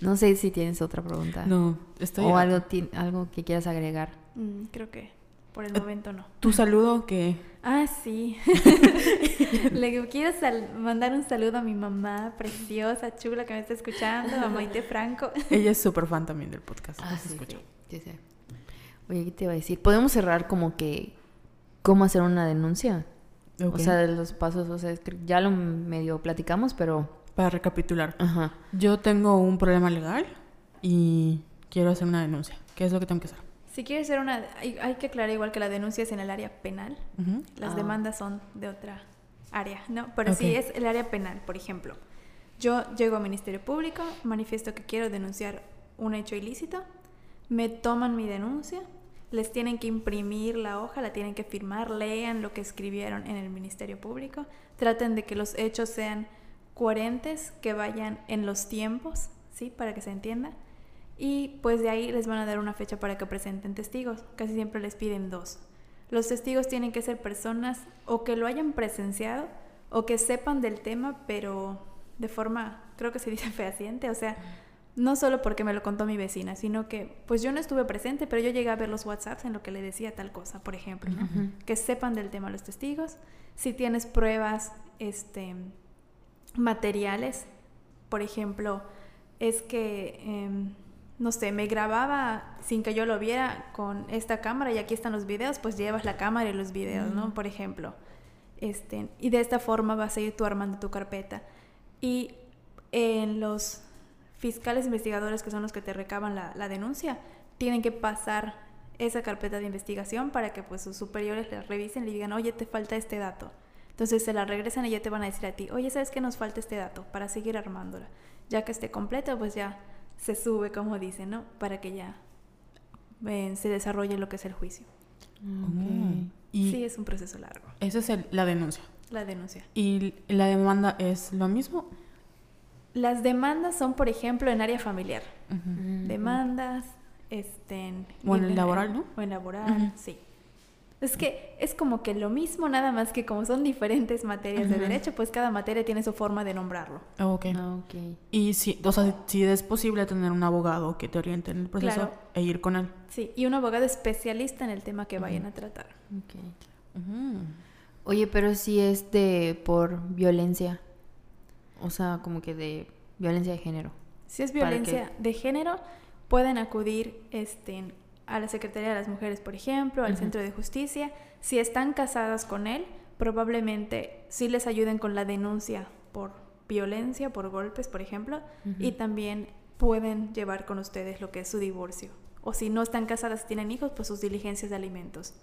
No sé si tienes otra pregunta. No, estoy... o algo, algo que quieras agregar. Mm, creo que por el Eh, momento no. Tu saludo que... Ah, sí. [LAUGHS] Le quiero sal- mandar un saludo a mi mamá preciosa, chula que me está escuchando, a Maite Franco. [LAUGHS] Ella es súper fan también del podcast. Ah, sí, sí, sí, sí. Oye, ¿qué te iba a decir? ¿Podemos cerrar como que cómo hacer una denuncia? Ok. O sea, de los pasos, o sea, ya lo medio platicamos, pero... Para recapitular. Ajá. Yo tengo un problema legal y quiero hacer una denuncia. ¿Qué es lo que tengo que hacer? Si quieres hacer una... Hay, hay que aclarar igual que la denuncia es en el área penal. Ujú. Las Ah. demandas son de otra área, ¿no? Pero sí Ok. es el área penal, por ejemplo. Yo llego al Ministerio Público, manifiesto que quiero denunciar un hecho ilícito, me toman mi denuncia, les tienen que imprimir la hoja, la tienen que firmar, lean lo que escribieron en el Ministerio Público, traten de que los hechos sean coherentes, que vayan en los tiempos, ¿sí? Para que se entienda. Y pues de ahí les van a dar una fecha para que presenten testigos. Casi siempre les piden dos. Los testigos tienen que ser personas o que lo hayan presenciado o que sepan del tema, pero de forma, creo que se dice [LAUGHS] fehaciente, o sea, no solo porque me lo contó mi vecina, sino que pues yo no estuve presente, pero yo llegué a ver los WhatsApps en lo que le decía tal cosa, por ejemplo, que sepan del tema los testigos. Si tienes pruebas este, materiales, por ejemplo, es que, em, no sé, me grababa sin que yo lo viera con esta cámara y aquí están los videos, pues llevas la cámara y los videos, ¿no? Por ejemplo. Este, y de esta forma vas a ir tú armando tu carpeta. Y en los fiscales investigadores, que son los que te recaban la, la denuncia, tienen que pasar esa carpeta de investigación para que pues sus superiores la revisen y le digan, oye, te falta este dato. Entonces se la regresan y ya te van a decir a ti, oye, ¿sabes que nos falta este dato? Para seguir armándola. Ya que esté completa, pues ya se sube, como dicen, ¿no? Para que ya eh, se desarrolle lo que es el juicio. Y Sí, es un proceso largo, esa es el- la denuncia. la denuncia. ¿Y la demanda es lo mismo? Las demandas son, por ejemplo, en área familiar. Ujú. Demandas, este... en- O en el laboral, ¿no? O en laboral, sí. Es que es como que lo mismo, nada más que como son diferentes materias de derecho, pues cada materia tiene su forma de nombrarlo. Ok. Ah, ok. Y si, o sea, si es posible tener un abogado que te oriente en el proceso Claro. e ir con él. Sí, y un abogado especialista en el tema que vayan a tratar. Ok. Ujú. Oye, pero si es de por violencia. O sea, como que de violencia de género. Si es ¿Para violencia de género, pueden acudir este, a la Secretaría de las Mujeres, por ejemplo, al. Centro de Justicia. Si están casadas con él, probablemente sí les ayuden con la denuncia por violencia, por golpes, por ejemplo, y también pueden llevar con ustedes lo que es su divorcio. O si no están casadas y tienen hijos, pues sus diligencias de alimentos.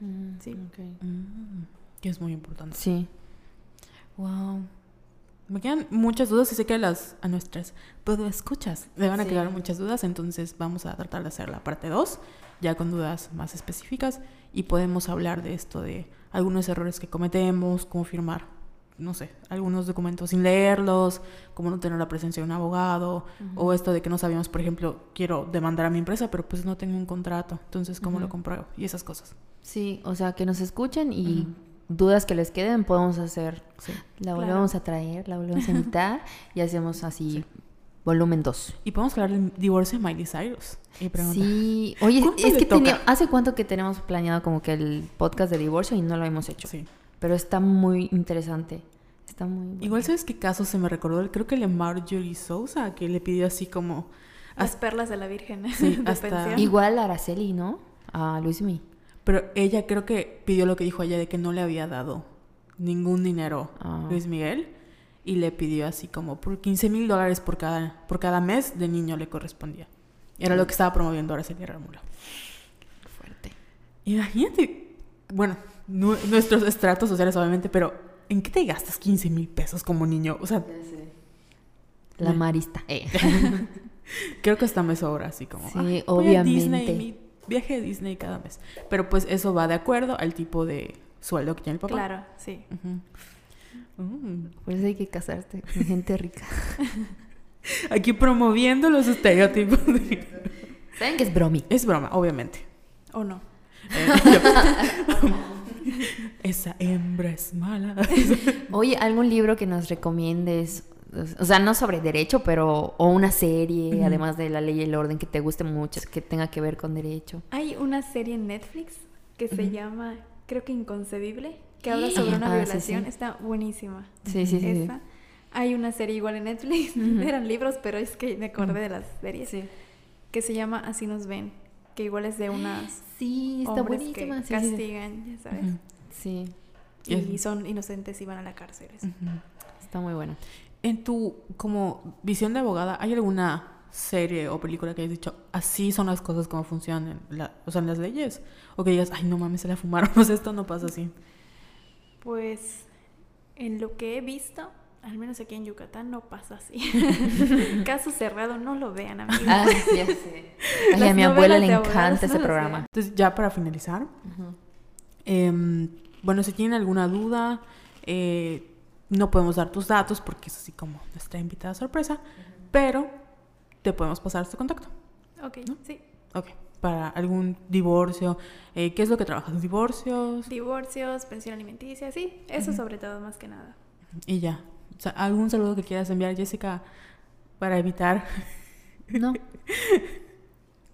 Mm, Sí. ok. Mm, Que es muy importante. Sí. Wow. Me quedan muchas dudas y sé que las a nuestras puedo escuchas le van a Sí. quedar muchas dudas, entonces vamos a tratar de hacer la parte 2 ya con dudas más específicas y podemos hablar de esto de algunos errores que cometemos, cómo firmar, no sé, algunos documentos sin leerlos, cómo no tener la presencia de un abogado o esto de que no sabíamos, por ejemplo, quiero demandar a mi empresa, pero pues no tengo un contrato, entonces cómo lo Ujú. compruebo y esas cosas. Sí, o sea, que nos escuchen y Ujú. Dudas que les queden podemos hacer. Sí. La Claro. volvemos a traer, la volvemos a [LAUGHS] invitar y hacemos así volumen 2. Y podemos hablar del divorcio de Miley Cyrus. Y Sí, oye, ¿Cuánto es que tenía- hace cuánto que tenemos planeado como que el podcast de divorcio y no lo hemos hecho. Sí. Pero está muy interesante. Está muy bueno. Igual, ¿sabes qué caso se me recordó? Creo que el de Marjorie Sousa, que le pidió así como... Las perlas de la Virgen Sí, [LAUGHS] hasta-. Igual a Araceli, ¿no? A Luismi. Pero ella creo que pidió lo que dijo ella de que no le había dado ningún dinero Ah. Luis Miguel. Y le pidió así como por 15 mil dólares por cada, por cada mes de niño le correspondía. Era lo que estaba promoviendo Araceli Ramula. Fuerte. Imagínate, bueno, nu- nuestros estratos sociales obviamente, pero ¿en qué te gastas 15 mil pesos como niño? O sea, La Me- marista. Eh. [LAUGHS] Creo que hasta me sobra, así como. Sí, "Ay, voy a Disney, obviamente. mi viaje a Disney cada mes. Pero pues eso va de acuerdo al tipo de sueldo que tiene el papá. Claro, sí. Ujú. Mm. Por eso hay que casarte con gente rica. [LAUGHS] Aquí promoviendo los estereotipos. ¿Saben que es bromi? es broma, obviamente. ¿O no? Eh, [LAUGHS] yo- Esa hembra es mala. [LAUGHS] Oye, ¿algún libro que nos recomiendes? O sea, no sobre derecho, pero... O una serie, además de La Ley y el Orden, que te guste mucho, que tenga que ver con derecho. Hay una serie en Netflix que se llama, creo que Inconcebible, que habla sobre Ajá, una ah, violación. sí. Está buenísima. Sí, sí, sí. Esa. Hay una serie igual en Netflix, [LAUGHS] eran libros, pero es que me acordé de las series, Sí. que se llama Así nos ven, que igual es de unas [GASPS] Sí, está buenísima. que castigan, ya sabes. Sí. Y son inocentes y van a la cárcel. eso. Está muy bueno. En tu como visión de abogada, ¿hay alguna serie o película que hayas dicho, así son las cosas como funcionan, la- o sea, en las leyes? O que digas, ay, no mames, se la fumaron, [LAUGHS] sea, esto no pasa así. Pues en lo que he visto, al menos aquí en Yucatán, no pasa así. [LAUGHS] Caso cerrado, no lo vean, amigos. Ah, ya sé. [LAUGHS] Ay, a mi abuela le encanta ese sea. programa. Entonces, ya para finalizar, em, bueno, si tienen alguna duda, eh, no podemos dar tus datos porque es así como nuestra invitada sorpresa, pero te podemos pasar este contacto. Ok, sí. Ok, para algún divorcio, eh, ¿qué es lo que trabajas? ¿Divorcios? Divorcios, pensión alimenticia, sí. Eso sobre todo, más que nada. Y ya. O sea, ¿Algún saludo que quieras enviar, Jessica, para evitar? No. [LAUGHS]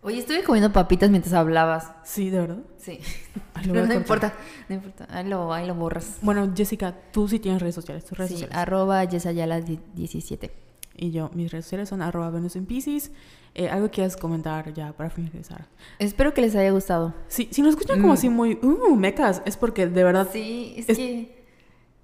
Oye, estuve comiendo papitas mientras hablabas. Sí, de verdad. Sí. [LAUGHS] Ay, lo voy Pero a no importa, no importa. Ahí lo, ahí lo borras. Bueno, Jessica, tú sí tienes redes sociales, tus redes Sí, sociales. arroba yesayala17. Y yo, mis redes sociales son arroba Venus en Pisces. Eh, ¿Algo quieras comentar ya para finalizar? Espero que les haya gustado. Sí, si nos escuchan como Mm. así muy, uh, mecas, es porque de verdad, Sí, es, Es- que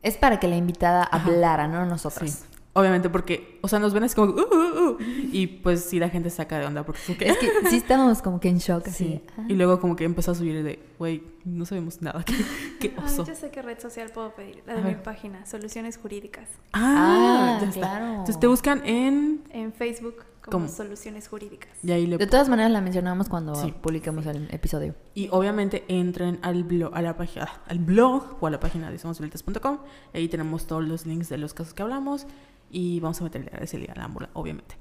es para que la invitada Ajá. hablara, no nosotras. sí. Obviamente porque, o sea, nos ven así como, uh, uh, uh, y pues sí, la gente saca de onda porque es que, Es que sí estábamos como que en shock, Sí. así. Ah. Y luego como que empezó a subir de, güey, no sabemos nada. ¿Qué, qué oso? yo sé qué red social puedo pedir. La A de mi ver. página, Soluciones Jurídicas. Ah, Ah, ya está. claro. Entonces te buscan en... En Facebook como ¿Cómo? Soluciones Jurídicas. Y ahí le De todas maneras la mencionamos cuando Sí. publiquemos el episodio. Y obviamente entren al blog, a la página, al blog o a la página de somosviolentas.com. Ahí tenemos todos los links de los casos que hablamos. Y vamos a meterle a ese a la ámbula, obviamente.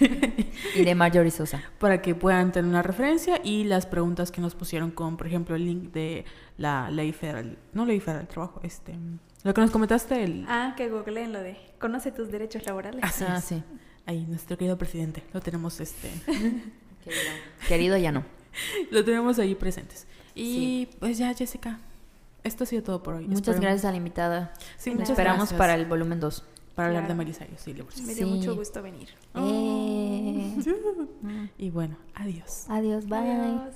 [LAUGHS] Y de Marjorie Sosa. [LAUGHS] Para que puedan tener una referencia y las preguntas que nos pusieron con, por ejemplo, el link de la ley federal, no ley federal del trabajo, este, lo que nos comentaste, el, Ah, que googleen lo de Conoce tus derechos laborales. Así ah, es. sí. ahí, nuestro querido presidente, lo tenemos, este, [LAUGHS] Querido. Querido ya no. lo tenemos ahí presentes. Y pues ya, Jessica, esto ha sido todo por hoy. Muchas Esperemos- gracias a la invitada. Sí, muchas esperamos gracias para el volumen 2. Para hablar de Claro. Marisayos y divorcios. Me dio Sí. mucho gusto venir. Eh. [LAUGHS] Y bueno, adiós. Adiós, bye. Adiós.